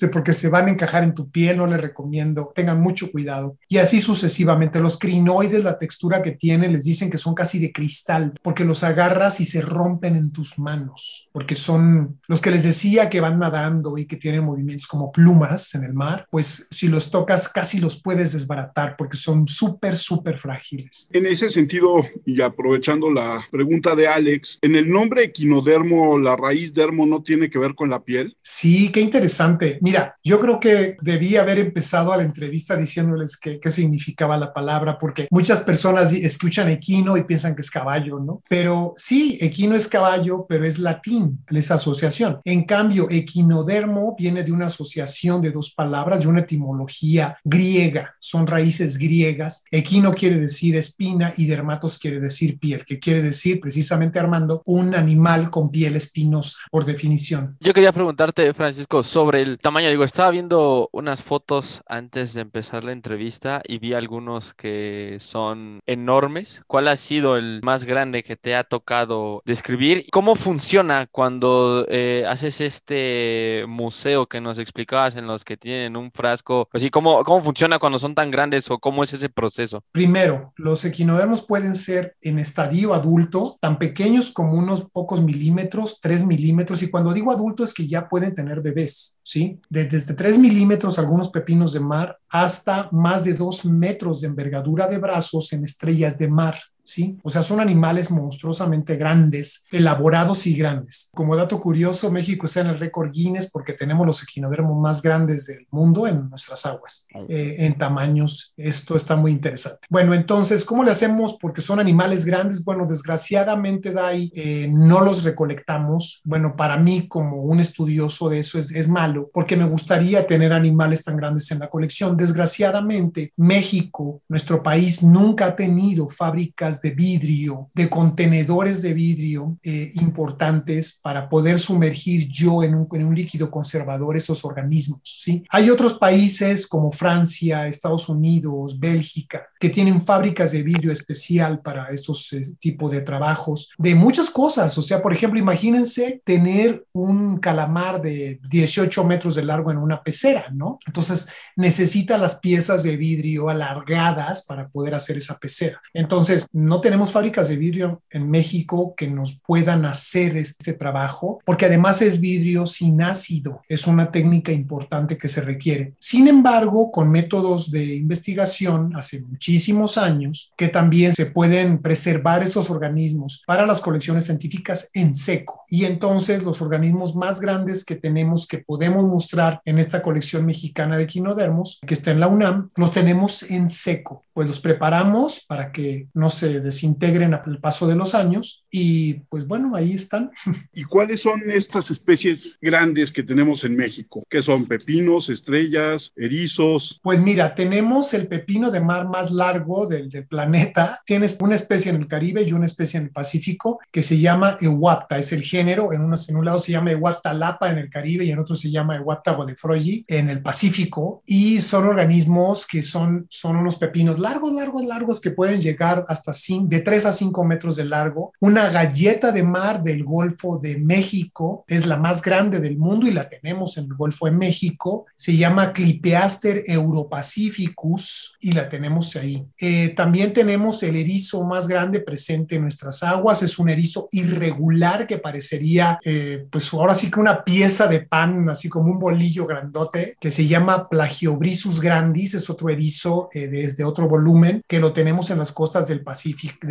Este, porque se van a encajar en tu piel, no les recomiendo, tengan mucho cuidado. Y así sucesivamente. Los crinoides, la textura que tienen, les dicen que son casi de cristal, porque los agarras y se rompen en tus manos, porque son los que les decía que van nadando y que tienen movimientos como plumas en el mar, pues si los tocas casi los puedes desbaratar porque son súper, súper frágiles. En ese sentido, y aprovechando la pregunta de Alex, ¿en el nombre equinodermo la raíz dermo no tiene que ver con la piel? Sí, qué interesante. Mira, yo creo que debí haber empezado a la entrevista diciéndoles qué, significaba la palabra, porque muchas personas escuchan equino y piensan que es caballo, ¿no? Pero sí, equino es caballo, pero es latín, esa asociación. En cambio, equinodermo viene de una asociación de dos palabras, de una etimología griega, son raíces griegas. Equino quiere decir espina y dermatos quiere decir piel, que quiere decir precisamente, Armando, un animal con piel espinosa, por definición. Yo quería preguntarte, Francisco, sobre el tamaño. Digo, estaba viendo unas fotos antes de empezar la entrevista y vi algunos que son enormes. ¿Cuál ha sido el más grande que te ha tocado describir? ¿Cómo funciona cuando eh, haces este museo que nos explicabas en los que tienen un frasco? Así, ¿cómo, ¿cómo funciona cuando son tan grandes o cómo es ese proceso? Primero, los equinodermos pueden ser en estadio adulto, tan pequeños como unos pocos milímetros, 3 milímetros, y cuando digo adulto es que ya pueden tener bebés, ¿sí? Desde 3 milímetros algunos pepinos de mar hasta más de 2 metros de envergadura de brazos en estrellas de mar. ¿Sí? O sea, son animales monstruosamente grandes, elaborados y grandes. Como dato curioso, México está en el récord Guinness porque tenemos los equinodermos más grandes del mundo en nuestras aguas, eh, en tamaños. Esto está muy interesante. Bueno, entonces, ¿cómo le hacemos? Porque son animales grandes. Bueno, desgraciadamente, Dai, eh, no los recolectamos. Bueno, para mí, como un estudioso de eso, es, es malo, porque me gustaría tener animales tan grandes en la colección. Desgraciadamente, México, nuestro país, nunca ha tenido fábricas de vidrio, de contenedores de vidrio eh, importantes para poder sumergir yo en un, en un, líquido conservador esos organismos. ¿sí? Hay otros países como Francia, Estados Unidos, Bélgica, que tienen fábricas de vidrio especial para esos eh, tipos de trabajos, de muchas cosas. O sea, por ejemplo, imagínense tener un calamar de 18 metros de largo en una pecera, ¿no? Entonces necesita las piezas de vidrio alargadas para poder hacer esa pecera. Entonces, no tenemos fábricas de vidrio en México que nos puedan hacer este trabajo, porque además es vidrio sin ácido. Es una técnica importante que se requiere. Sin embargo, con métodos de investigación hace muchísimos años, que también se pueden preservar estos organismos para las colecciones científicas en seco. Y entonces los organismos más grandes que tenemos que podemos mostrar en esta colección mexicana de quinodermos, que está en la UNAM, los tenemos en seco. Pues los preparamos para que no se desintegren al paso de los años y pues bueno, ahí están. ¿Y cuáles son estas especies grandes que tenemos en México? ¿Qué son pepinos, estrellas, erizos? Pues mira, tenemos el pepino de mar más largo del, del planeta. Tienes una especie en el Caribe y una especie en el Pacífico que se llama Ewapta, es el género. En, unos, en un lado se llama Ewapta lapa en el Caribe y en otro se llama Ewapta godefroyi en el Pacífico. Y son organismos que son, son unos pepinos largos, largos, largos que pueden llegar hasta de 3 a 5 metros de largo. Una galleta de mar del Golfo de México es la más grande del mundo y la tenemos en el Golfo de México. Se llama Clipeaster europacificus y la tenemos ahí. Eh, también tenemos el erizo más grande presente en nuestras aguas. Es un erizo irregular que parecería, eh, pues ahora sí que una pieza de pan, así como un bolillo grandote, que se llama Plagiobrissus grandis. Es otro erizo eh, desde otro volumen que lo tenemos en las costas del Pacífico,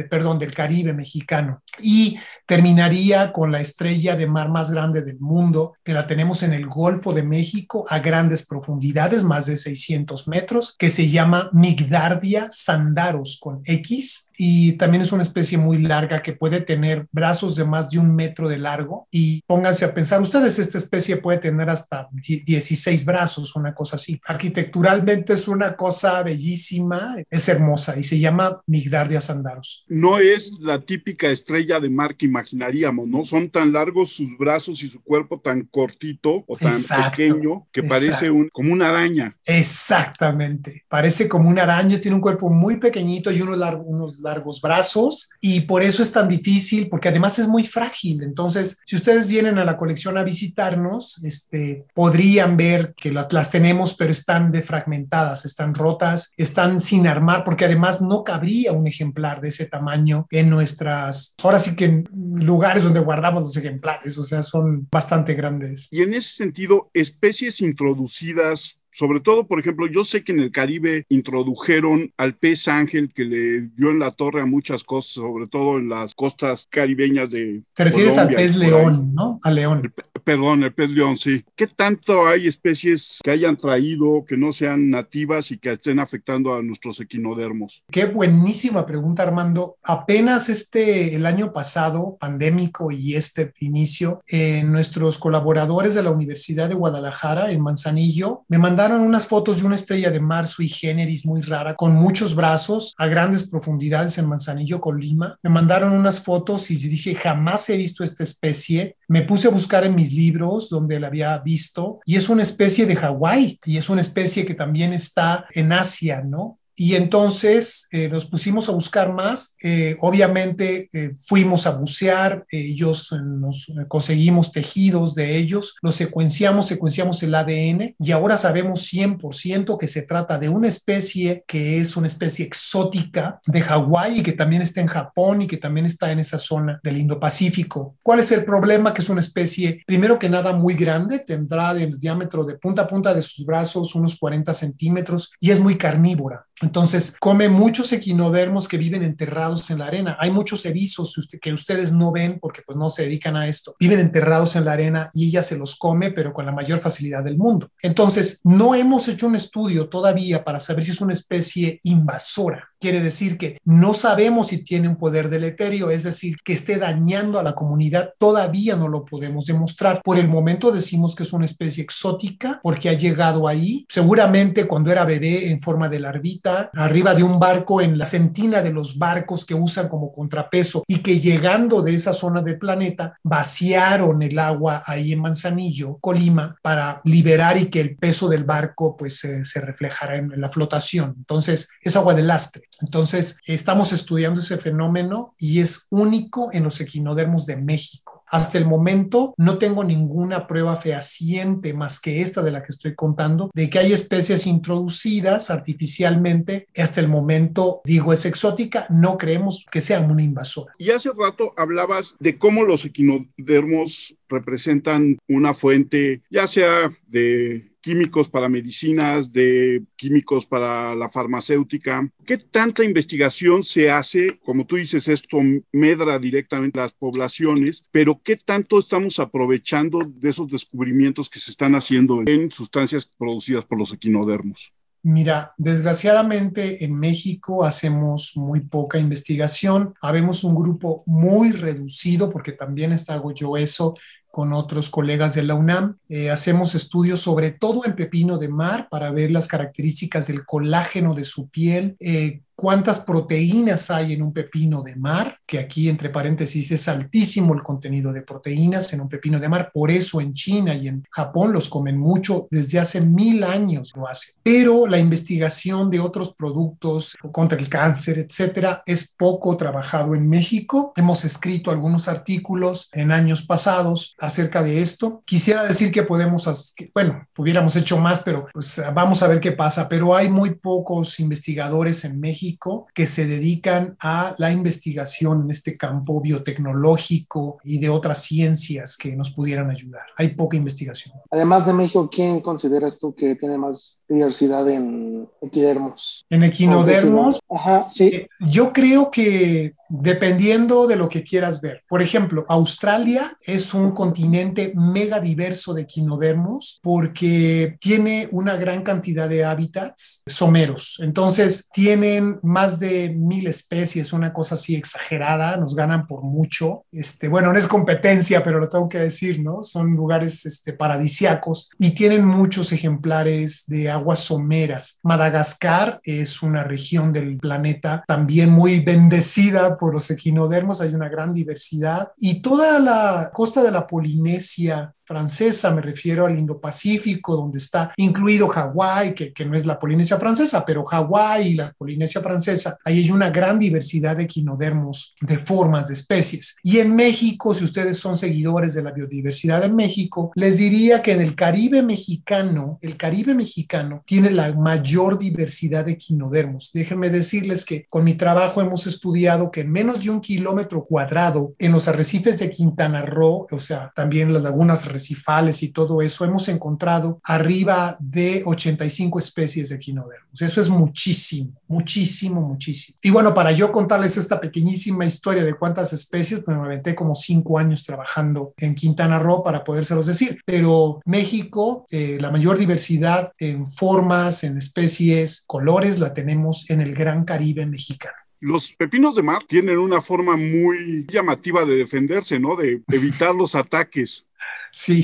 perdón, del Caribe mexicano. Y terminaría con la estrella de mar más grande del mundo, que la tenemos en el Golfo de México a grandes profundidades, más de 600 metros, que se llama Migdardia sandaros con X y también es una especie muy larga que puede tener brazos de más de un metro de largo. Y pónganse a pensar, ustedes, esta especie puede tener hasta 16 brazos, una cosa así. Arquitecturalmente es una cosa bellísima, es hermosa y se llama Migdardia sandaros. No es la típica estrella de mar que imaginaríamos, ¿no? Son tan largos sus brazos y su cuerpo tan cortito o tan exacto, pequeño que exacto. parece un, como una araña. Exactamente, parece como una araña, tiene un cuerpo muy pequeñito y unos largos, unos largos brazos y por eso es tan difícil, porque además es muy frágil. Entonces, si ustedes vienen a la colección a visitarnos, este, podrían ver que las, las tenemos, pero están defragmentadas, están rotas, están sin armar, porque además no cabría un ejemplar de ese tamaño en nuestras, ahora sí que lugares donde guardamos los ejemplares, o sea, son bastante grandes. Y en ese sentido, especies introducidas sobre todo, por ejemplo, yo sé que en el Caribe introdujeron al pez ángel que le dio en la torre a muchas cosas, sobre todo en las costas caribeñas de. Te refieres al pez león, ¿no? Al león. perdón, el pez león, sí. ¿Qué tanto hay especies que hayan traído, que no sean nativas y que estén afectando a nuestros equinodermos? Qué buenísima pregunta, Armando. Apenas este, el año pasado, pandémico y este inicio, eh, nuestros colaboradores de la Universidad de Guadalajara en Manzanillo me mandaron mandaron unas fotos de una estrella de mar sui generis muy rara, con muchos brazos a grandes profundidades en Manzanillo, Colima. Me mandaron unas fotos y dije, jamás he visto esta especie. Me puse a buscar en mis libros donde la había visto y es una especie de Hawái y es una especie que también está en Asia, ¿no? Y entonces eh, nos pusimos a buscar más. Eh, obviamente eh, fuimos a bucear, ellos nos conseguimos tejidos de ellos, los secuenciamos, secuenciamos el ADN y ahora sabemos 100% que se trata de una especie que es una especie exótica de Hawái y que también está en Japón y que también está en esa zona del Indo-Pacífico. ¿Cuál es el problema? Que es una especie, primero que nada, muy grande, tendrá el diámetro de punta a punta de sus brazos unos 40 centímetros y es muy carnívora. Entonces, come muchos equinodermos que viven enterrados en la arena. Hay muchos erizos que ustedes no ven porque pues no se dedican a esto. Viven enterrados en la arena y ella se los come, pero con la mayor facilidad del mundo. Entonces, no hemos hecho un estudio todavía para saber si es una especie invasora. Quiere decir que no sabemos si tiene un poder deleterio, es decir, que esté dañando a la comunidad. Todavía no lo podemos demostrar. Por el momento decimos que es una especie exótica porque ha llegado ahí. Seguramente cuando era bebé en forma de larvita arriba de un barco en la centina de los barcos que usan como contrapeso y que llegando de esa zona del planeta vaciaron el agua ahí en Manzanillo, Colima, para liberar y que el peso del barco pues se, reflejara en la flotación. Entonces es agua de lastre. Entonces estamos estudiando ese fenómeno y es único en los equinodermos de México. Hasta el momento no tengo ninguna prueba fehaciente más que esta de la que estoy contando, de que hay especies introducidas artificialmente. Hasta el momento, digo, es exótica, no creemos que sea una invasora. Y hace rato hablabas de cómo los equinodermos representan una fuente, ya sea de químicos para medicinas, de químicos para la farmacéutica. ¿Qué tanta investigación se hace? Como tú dices, esto medra directamente las poblaciones, pero ¿qué tanto estamos aprovechando de esos descubrimientos que se están haciendo en sustancias producidas por los equinodermos? Mira, desgraciadamente en México hacemos muy poca investigación. Habemos un grupo muy reducido, porque también hago yo eso, con otros colegas de la UNAM. Eh, hacemos estudios sobre todo en pepino de mar para ver las características del colágeno de su piel, eh, cuántas proteínas hay en un pepino de mar, que aquí entre paréntesis es altísimo el contenido de proteínas en un pepino de mar, por eso en China y en Japón los comen mucho, desde hace mil años lo hacen. Pero la investigación de otros productos contra el cáncer, etcétera, es poco trabajado en México. Hemos escrito algunos artículos en años pasados acerca de esto. Quisiera decir que podemos, bueno, hubiéramos hecho más, pero pues vamos a ver qué pasa, pero hay muy pocos investigadores en México que se dedican a la investigación en este campo biotecnológico y de otras ciencias que nos pudieran ayudar. Hay poca investigación. Además de México, ¿quién consideras tú que tiene más diversidad en equidermos? En equinodermos. Ajá, sí. Eh, yo creo que dependiendo de lo que quieras ver. Por ejemplo, Australia es un continente mega diverso de equinodermos porque tiene una gran cantidad de hábitats someros. Entonces, tienen más de mil especies, una cosa así exagerada, nos ganan por mucho. Este, bueno, no es competencia, pero lo tengo que decir, ¿no? Son lugares este, paradisiacos y tienen muchos ejemplares de aguas someras. Madagascar es una región del planeta también muy bendecida por los equinodermos, hay una gran diversidad y toda la costa de la Polinesia francesa, me refiero al Indo-Pacífico, donde está incluido Hawái, que, que, no es la Polinesia francesa, pero Hawái y la Polinesia francesa, ahí hay una gran diversidad de equinodermos, de formas, de especies. Y en México, si ustedes son seguidores de la biodiversidad en México, les diría que en el Caribe mexicano, el Caribe mexicano tiene la mayor diversidad de equinodermos. Déjenme decirles que con mi trabajo hemos estudiado que en menos de un kilómetro cuadrado en los arrecifes de Quintana Roo, o sea, también las lagunas arrecifales y todo eso, hemos encontrado arriba de 85 especies de equinodermos. Eso es muchísimo, muchísimo, muchísimo. Y bueno, para yo contarles esta pequeñísima historia de cuántas especies, pues me aventé como cinco años trabajando en Quintana Roo para podérselos decir. Pero México, eh, la mayor diversidad en formas, en especies, colores, la tenemos en el Gran Caribe mexicano. Los pepinos de mar tienen una forma muy llamativa de defenderse, ¿no? De evitar los ataques. Sí.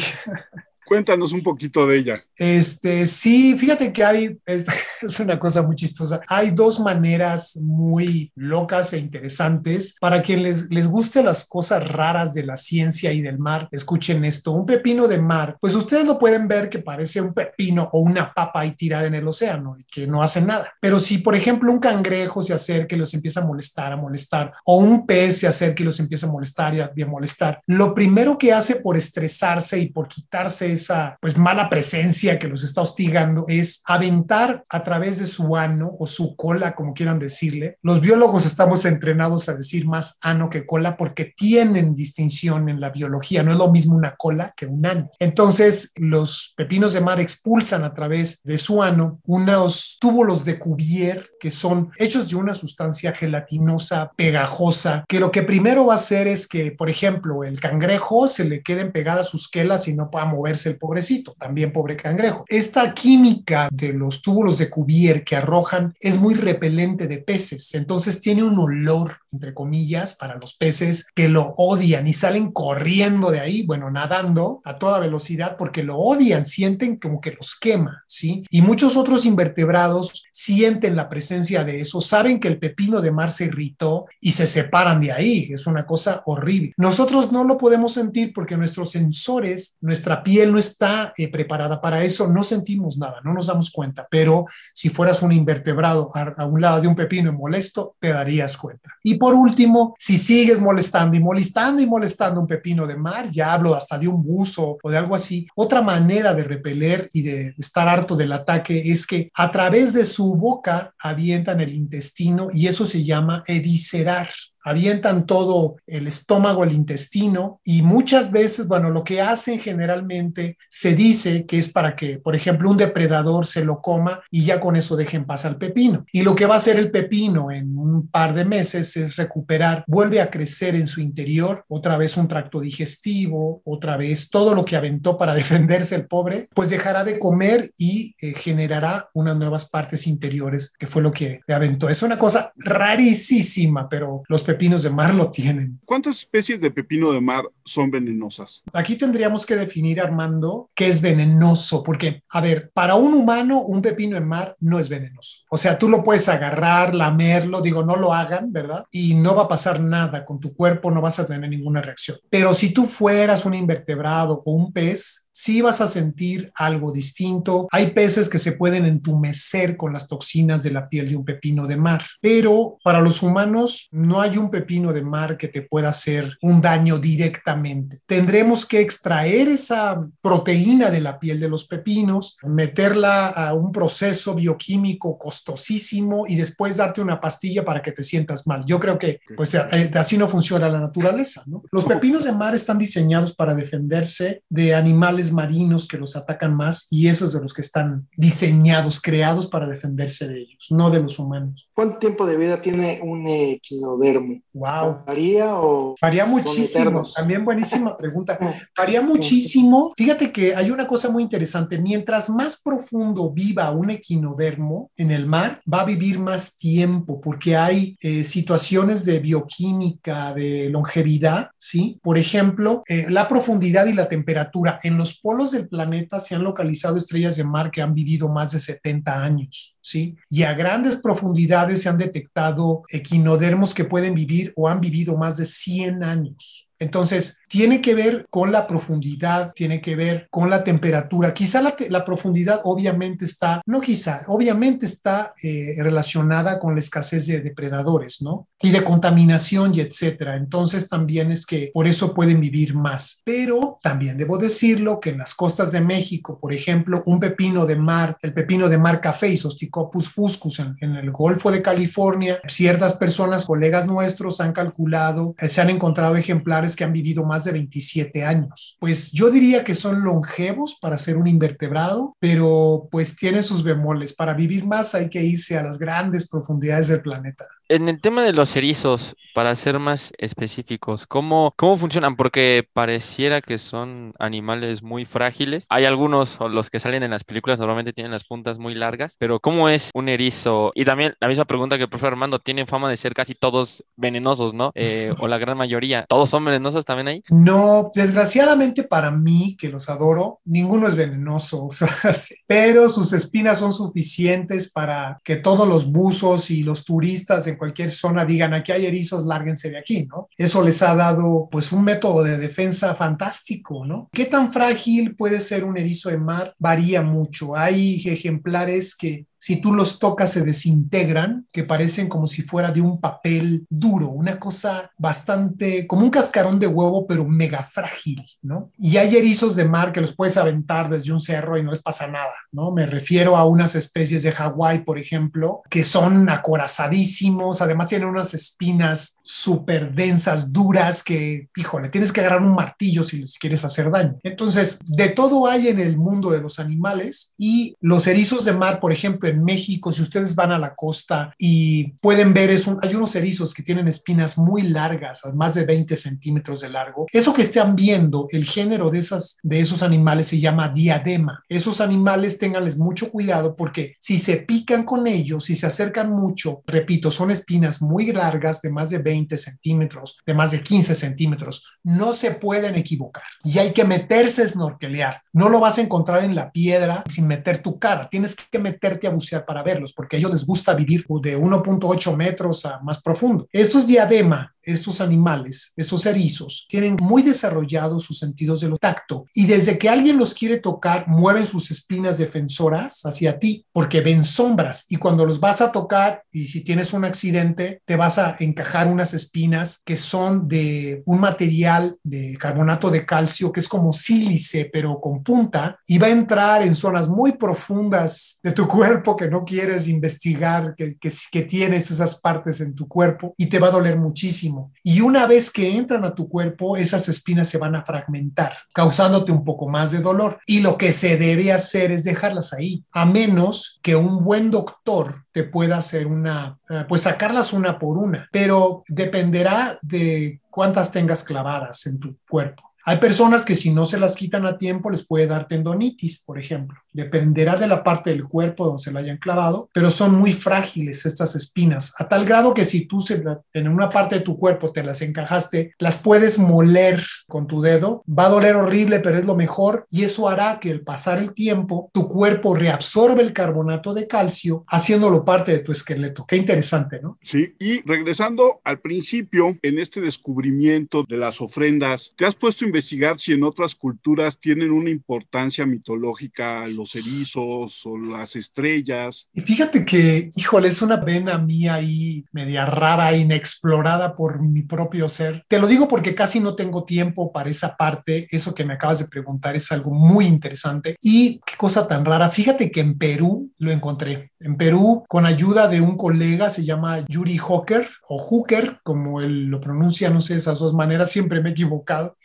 Cuéntanos un poquito de ella. Este, sí, fíjate que hay, es, es, una cosa muy chistosa. Hay dos maneras muy locas e interesantes para quien les, les guste las cosas raras de la ciencia y del mar. Escuchen esto, un pepino de mar, pues ustedes lo pueden ver que parece un pepino o una papa ahí tirada en el océano y que no hace nada. Pero si, por ejemplo, un cangrejo se acerca y los empieza a molestar, a molestar, o un pez se acerca y los empieza a molestar y a, y a molestar, lo primero que hace por estresarse y por quitarse esa pues mala presencia que los está hostigando es aventar a través de su ano o su cola, como quieran decirle. Los biólogos estamos entrenados a decir más ano que cola porque tienen distinción en la biología. No es lo mismo una cola que un ano. Entonces, los pepinos de mar expulsan a través de su ano unos túbulos de Cuvier que son hechos de una sustancia gelatinosa, pegajosa, que lo que primero va a hacer es que, por ejemplo, el cangrejo se le queden pegadas sus quelas y no pueda moverse el pobrecito, también pobre cangrejo. Esta química de los túbulos de Cuvier que arrojan es muy repelente de peces, entonces tiene un olor, entre comillas, para los peces que lo odian y salen corriendo de ahí, bueno, nadando a toda velocidad porque lo odian, sienten como que los quema, ¿sí? Y muchos otros invertebrados sienten la presencia de eso, saben que el pepino de mar se irritó y se separan de ahí, es una cosa horrible. Nosotros no lo podemos sentir porque nuestros sensores, nuestra piel no está eh, preparada para eso, no sentimos nada, no nos damos cuenta, pero si fueras un invertebrado a, un lado de un pepino molesto, te darías cuenta. Y por último, si sigues molestando y molestando y molestando un pepino de mar, ya hablo hasta de un buzo o de algo así, otra manera de repeler y de estar harto del ataque es que a través de su boca avientan el intestino y eso se llama eviscerar avientan todo el estómago, el intestino y muchas veces, bueno, lo que hacen generalmente se dice que es para que, por ejemplo, un depredador se lo coma y ya con eso dejen pasar el pepino. Y lo que va a hacer el pepino en un par de meses es recuperar, vuelve a crecer en su interior, otra vez un tracto digestivo, otra vez todo lo que aventó para defenderse el pobre, pues dejará de comer y eh, generará unas nuevas partes interiores, que fue lo que le aventó. Es una cosa rarísima, pero los pepinos de mar lo tienen. ¿Cuántas especies de pepino de mar son venenosas? Aquí tendríamos que definir, Armando, qué es venenoso, porque, a ver, para un humano, un pepino de mar no es venenoso. O sea, tú lo puedes agarrar, lamerlo, digo, no lo hagan, ¿verdad? Y no va a pasar nada con tu cuerpo, no vas a tener ninguna reacción. Pero si tú fueras un invertebrado o un pez, sí vas a sentir algo distinto. Hay peces que se pueden entumecer con las toxinas de la piel de un pepino de mar, pero para los humanos no hay un pepino de mar que te pueda hacer un daño directamente. Tendremos que extraer esa proteína de la piel de los pepinos, meterla a un proceso bioquímico costosísimo y después darte una pastilla para que te sientas mal. Yo creo que pues eh, así no funciona la naturaleza, ¿no? Los pepinos de mar están diseñados para defenderse de animales marinos que los atacan más y esos de los que están diseñados, creados para defenderse de ellos, no de los humanos. ¿Cuánto tiempo de vida tiene un equinodermo? Wow. ¿Varía o Varía muchísimo. También buenísima pregunta. Varía muchísimo. Fíjate que hay una cosa muy interesante. Mientras más profundo viva un equinodermo en el mar, va a vivir más tiempo porque hay eh, situaciones de bioquímica, de longevidad, ¿sí? Por ejemplo, eh, la profundidad y la temperatura. En los polos del planeta se han localizado estrellas de mar que han vivido más de 70 años, ¿sí? Y a grandes profundidades se han detectado equinodermos que pueden vivir o han vivido más de 100 años. Entonces, tiene que ver con la profundidad, tiene que ver con la temperatura. Quizá la, profundidad obviamente está, no quizá, obviamente está eh, relacionada con la escasez de depredadores, ¿no? Y de contaminación y etcétera. Entonces, también es que por eso pueden vivir más. Pero también debo decirlo que en las costas de México, por ejemplo, un pepino de mar, el pepino de mar café, Isosticopus fuscus, en, en el Golfo de California, ciertas personas, colegas nuestros, han calculado, eh, se han encontrado ejemplares que han vivido más de 27 años. Pues yo diría que son longevos para ser un invertebrado, pero pues tienen sus bemoles. Para vivir más hay que irse a las grandes profundidades del planeta. En el tema de los erizos, para ser más específicos, ¿cómo, ¿cómo funcionan? Porque pareciera que son animales muy frágiles. Hay algunos, los que salen en las películas, normalmente tienen las puntas muy largas, pero ¿cómo es un erizo? Y también la misma pregunta que el profesor Armando, tienen fama de ser casi todos venenosos, ¿no? Eh, o la gran mayoría. ¿Todos son venenosos también ahí? No, desgraciadamente para mí, que los adoro, ninguno es venenoso, pero sus espinas son suficientes para que todos los buzos y los turistas en cualquier zona digan, aquí hay erizos, lárguense de aquí, ¿no? Eso les ha dado pues un método de defensa fantástico, ¿no? ¿Qué tan frágil puede ser un erizo de mar? Varía mucho. Hay ejemplares que si tú los tocas se desintegran, que parecen como si fuera de un papel duro, una cosa bastante como un cascarón de huevo, pero mega frágil, ¿no? Y hay erizos de mar que los puedes aventar desde un cerro y no les pasa nada, ¿no? Me refiero a unas especies de Hawái, por ejemplo, que son acorazadísimos, además tienen unas espinas súper densas, duras, que, híjole, tienes que agarrar un martillo si les quieres hacer daño. Entonces, de todo hay en el mundo de los animales y los erizos de mar, por ejemplo, México, si ustedes van a la costa y pueden ver, es hay unos erizos que tienen espinas muy largas, más de 20 centímetros de largo. Eso que están viendo, el género de, esas, de esos animales se llama diadema. Esos animales ténganles mucho cuidado porque si se pican con ellos, si se acercan mucho, repito, son espinas muy largas de más de 20 centímetros, de más de 15 centímetros, no se pueden equivocar y hay que meterse a snorkelear. No lo vas a encontrar en la piedra sin meter tu cara, tienes que meterte a buscar para verlos, porque a ellos les gusta vivir de 1.8 metros a más profundo. Esto es diadema, estos animales, estos erizos, tienen muy desarrollados sus sentidos de lo tacto. Y desde que alguien los quiere tocar, mueven sus espinas defensoras hacia ti porque ven sombras. Y cuando los vas a tocar y si tienes un accidente, te vas a encajar unas espinas que son de un material de carbonato de calcio que es como sílice pero con punta y va a entrar en zonas muy profundas de tu cuerpo que no quieres investigar, que, que tienes esas partes en tu cuerpo y te va a doler muchísimo y una vez que entran a tu cuerpo, esas espinas se van a fragmentar, causándote un poco más de dolor. Y lo que se debe hacer es dejarlas ahí, a menos que un buen doctor te pueda hacer una, eh, pues sacarlas una por una, pero dependerá de cuántas tengas clavadas en tu cuerpo. Hay personas que si no se las quitan a tiempo les puede dar tendonitis, por ejemplo. Dependerá de la parte del cuerpo donde se la hayan clavado, pero son muy frágiles estas espinas, a tal grado que si tú se en una parte de tu cuerpo te las encajaste, las puedes moler con tu dedo. Va a doler horrible, pero es lo mejor y eso hará que al pasar el tiempo tu cuerpo reabsorbe el carbonato de calcio, haciéndolo parte de tu esqueleto. Qué interesante, ¿no? Sí, y regresando al principio, en este descubrimiento de las ofrendas, ¿te has puesto investigar si en otras culturas tienen una importancia mitológica los erizos o las estrellas. Y fíjate que, híjole, es una vena mía ahí media rara, inexplorada por mi propio ser. Te lo digo porque casi no tengo tiempo para esa parte. Eso que me acabas de preguntar es algo muy interesante. Y qué cosa tan rara. Fíjate que en Perú lo encontré. En Perú, con ayuda de un colega, se llama Yuri Hooker o Hooker, como él lo pronuncia, no sé, esas dos maneras, siempre me he equivocado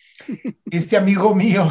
este amigo mío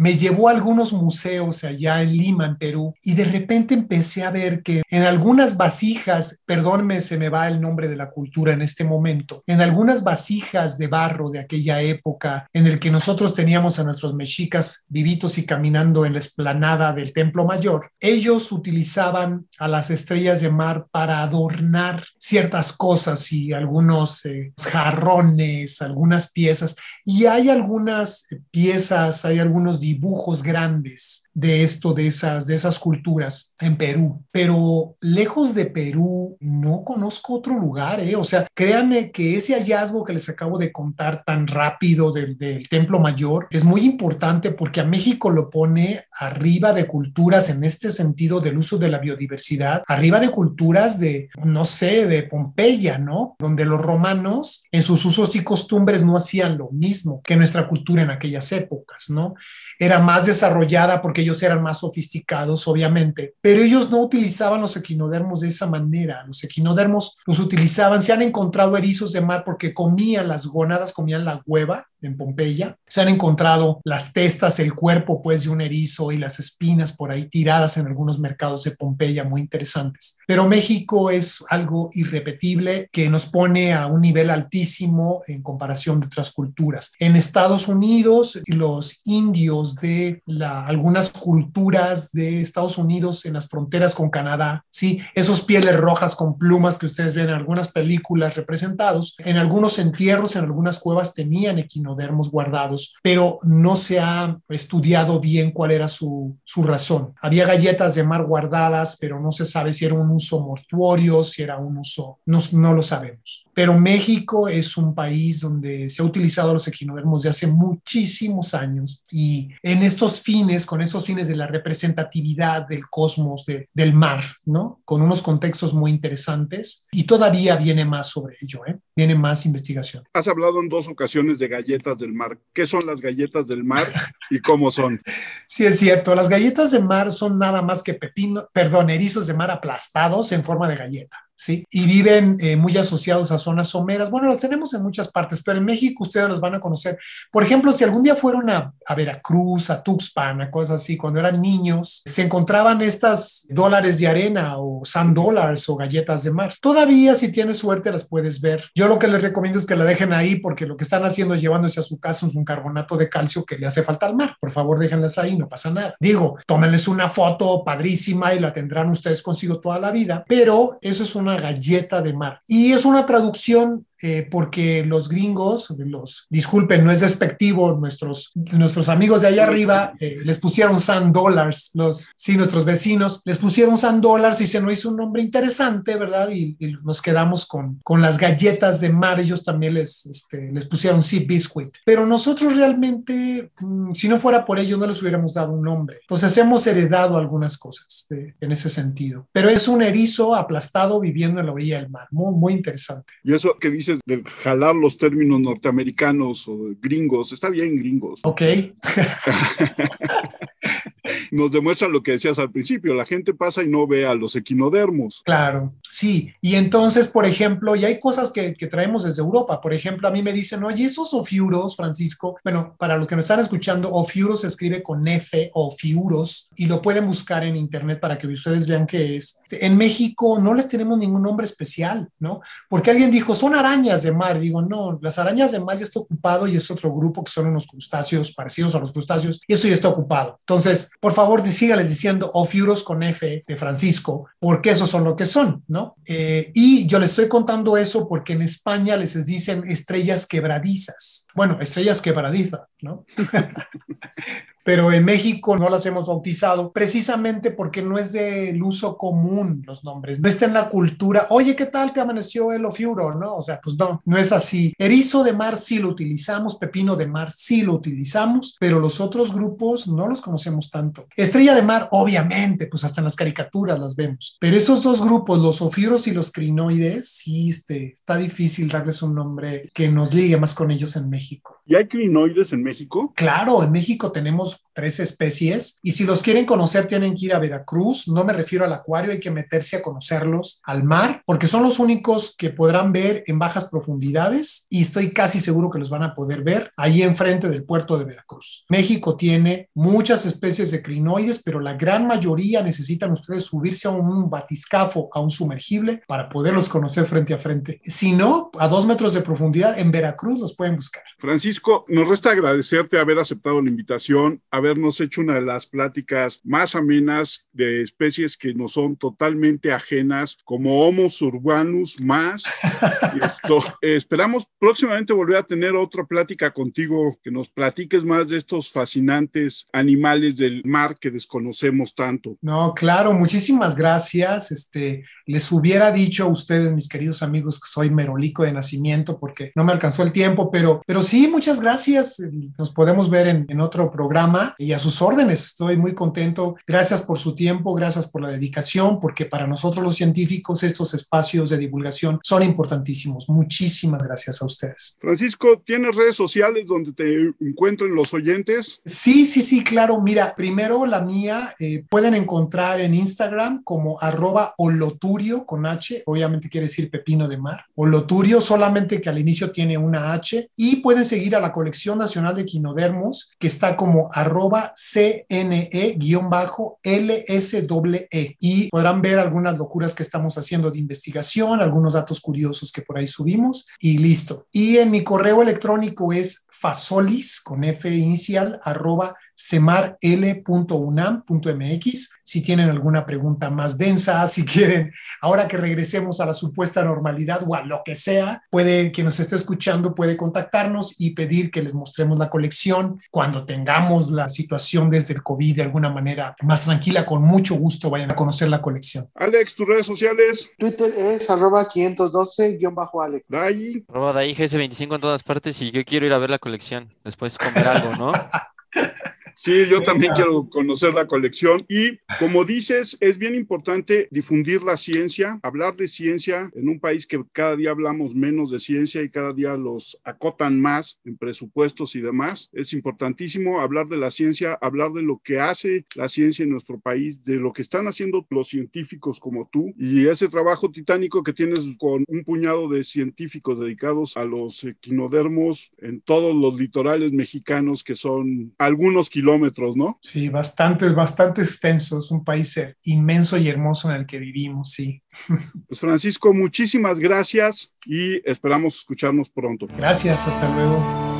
me llevó a algunos museos allá en Lima, en Perú, y de repente empecé a ver que en algunas vasijas, perdónme, se me va el nombre de la cultura en este momento, en algunas vasijas de barro de aquella época, en el que nosotros teníamos a nuestros mexicas vivitos y caminando en la esplanada del Templo Mayor, ellos utilizaban a las estrellas de mar para adornar ciertas cosas y algunos eh, jarrones, algunas piezas, y hay algunas piezas, hay algunos dibujos grandes de esto, de esas, de esas culturas en Perú. Pero lejos de Perú, no conozco otro lugar, ¿eh? O sea, créanme que ese hallazgo que les acabo de contar tan rápido del, del Templo Mayor es muy importante porque a México lo pone arriba de culturas en este sentido del uso de la biodiversidad, arriba de culturas de, no sé, de Pompeya, ¿no? Donde los romanos en sus usos y costumbres no hacían lo mismo que nuestra cultura en aquellas épocas, ¿no? Era más desarrollada porque ellos eran más sofisticados, obviamente, pero ellos no utilizaban los equinodermos de esa manera. Los equinodermos los utilizaban, se han encontrado erizos de mar porque comían las gónadas, comían la hueva en Pompeya. Se han encontrado las testas, el cuerpo pues de un erizo y las espinas por ahí tiradas en algunos mercados de Pompeya muy interesantes. Pero México es algo irrepetible que nos pone a un nivel altísimo en comparación de otras culturas. En Estados Unidos, los indios de algunas culturas de Estados Unidos en las fronteras con Canadá, sí, esos pieles rojas con plumas que ustedes ven en algunas películas representados, en algunos entierros, en algunas cuevas tenían equinodermos guardados, pero no se ha estudiado bien cuál era su, su razón. Había galletas de mar guardadas, pero no se sabe si era un uso mortuorio, si era un uso, no, no lo sabemos. Pero México es un país donde se ha utilizado los equinodermos de hace muchísimos años y en estos fines, con estos fines de la representatividad del cosmos, de, del mar, ¿no? Con unos contextos muy interesantes y todavía viene más sobre ello, ¿eh? Viene más investigación. Has hablado en dos ocasiones de galletas del mar. ¿Qué son las galletas del mar y cómo son? Sí, es cierto. Las galletas de mar son nada más que pepino, perdón, erizos de mar aplastados en forma de galleta. ¿Sí? Y viven eh, muy asociados a zonas someras. Bueno, los tenemos en muchas partes, pero en México ustedes los van a conocer. Por ejemplo, si algún día fueron a, a Veracruz, a Tuxpan, a cosas así, cuando eran niños, se encontraban estas dólares de arena o sand dollars o galletas de mar. Todavía, si tienes suerte, las puedes ver. Yo lo que les recomiendo es que la dejen ahí porque lo que están haciendo es llevándose a su casa es un carbonato de calcio que le hace falta al mar. Por favor, déjenlas ahí, no pasa nada. Digo, tómenles una foto padrísima y la tendrán ustedes consigo toda la vida, pero eso es una galleta de mar. Y es una traducción eh, porque los gringos, los, disculpen, no es despectivo, nuestros, nuestros amigos de allá arriba eh, les pusieron sand dollars, los, sí, nuestros vecinos les pusieron sand dollars y se nos hizo un nombre interesante, ¿verdad? Y, y nos quedamos con, con las galletas de mar, ellos también les, este, les pusieron sea biscuit. Pero nosotros realmente, mmm, si no fuera por ello, no les hubiéramos dado un nombre. Entonces hemos heredado algunas cosas en ese sentido. Pero es un erizo aplastado viviendo en la orilla del mar, muy, muy interesante. Y eso que dice de jalar los términos norteamericanos o gringos, está bien gringos. Ok. Nos demuestra lo que decías al principio, la gente pasa y no ve a los equinodermos. Claro, sí. Y entonces, por ejemplo, y hay cosas que, traemos desde Europa. Por ejemplo, a mí me dicen, oye, esos ofiuros, Francisco, bueno, para los que nos están escuchando, ofiuros se escribe con F, ofiuros, y lo pueden buscar en internet para que ustedes vean qué es. En México no les tenemos ningún nombre especial, ¿no? Porque alguien dijo, son arañas de mar. Digo, no, las arañas de mar ya está ocupado y es otro grupo que son unos crustáceos parecidos a los crustáceos, y eso ya está ocupado. Entonces, por favor, sígales diciendo ofiuros con F de Francisco, porque esos son lo que son, ¿no? Eh, y yo les estoy contando eso porque en España les dicen estrellas quebradizas. Bueno, estrellas quebradizas, ¿no? pero en México no las hemos bautizado precisamente porque no es del uso común los nombres, no está en la cultura, oye, ¿qué tal te amaneció el ofiuro? No, o sea, pues no, no es así. Erizo de mar sí lo utilizamos, pepino de mar sí lo utilizamos, pero los otros grupos no los conocemos tanto. Estrella de mar, obviamente, pues hasta en las caricaturas las vemos, pero esos dos grupos, los ofiuros y los crinoides, sí, este, está difícil darles un nombre que nos ligue más con ellos en México. ¿Y hay crinoides en México? Claro, en México tenemos tres especies y si los quieren conocer tienen que ir a Veracruz, no me refiero al acuario, hay que meterse a conocerlos al mar porque son los únicos que podrán ver en bajas profundidades y estoy casi seguro que los van a poder ver ahí enfrente del puerto de Veracruz. México tiene muchas especies de crinoides, pero la gran mayoría necesitan ustedes subirse a un batiscafo, a un sumergible para poderlos conocer frente a frente. Si no, a dos metros de profundidad en Veracruz los pueden buscar. Francisco, nos resta agradecerte haber aceptado la invitación habernos hecho una de las pláticas más amenas de especies que nos son totalmente ajenas, como Homo urbanus más. esperamos próximamente volver a tener otra plática contigo, que nos platiques más de estos fascinantes animales del mar que desconocemos tanto. No, claro, muchísimas gracias. Este, les hubiera dicho a ustedes, mis queridos amigos, que soy merolico de nacimiento porque no me alcanzó el tiempo, pero, pero sí, muchas gracias. Nos podemos ver en otro programa y a sus órdenes. Estoy muy contento. Gracias por su tiempo, gracias por la dedicación, porque para nosotros los científicos estos espacios de divulgación son importantísimos. Muchísimas gracias a ustedes. Francisco, ¿tienes redes sociales donde te encuentren los oyentes? Sí, sí, sí, claro. Mira, primero la mía, eh, pueden encontrar en Instagram como arroba oloturio con H, obviamente quiere decir pepino de mar. Oloturio solamente que al inicio tiene una H y pueden seguir a la colección nacional de quinodermos que está como arroba CNE-LSWE e. y podrán ver algunas locuras que estamos haciendo de investigación, algunos datos curiosos que por ahí subimos y listo. Y en mi correo electrónico es fasolis con F inicial arroba semarl.unam.mx. Si tienen alguna pregunta más densa, si quieren, ahora que regresemos a la supuesta normalidad o a lo que sea, puede, quien nos esté escuchando puede contactarnos y pedir que les mostremos la colección cuando tengamos la situación desde el COVID de alguna manera más tranquila. Con mucho gusto vayan a conocer la colección. Alex, tus redes sociales. Twitter es arroba 512-Alex. Dai. Arroba Dai GS25 en todas partes y yo quiero ir a ver la colección. Después comer algo, ¿no? Sí, yo también quiero conocer la colección y como dices, es bien importante difundir la ciencia, hablar de ciencia en un país que cada día hablamos menos de ciencia y cada día los acotan más en presupuestos y demás. Es importantísimo hablar de la ciencia, hablar de lo que hace la ciencia en nuestro país, de lo que están haciendo los científicos como tú y ese trabajo titánico que tienes con un puñado de científicos dedicados a los equinodermos en todos los litorales mexicanos que son algunos kilómetros ¿no? Sí, bastante, bastante extenso. Es un país inmenso y hermoso en el que vivimos, sí. Pues Francisco, muchísimas gracias y esperamos escucharnos pronto. Gracias, hasta luego.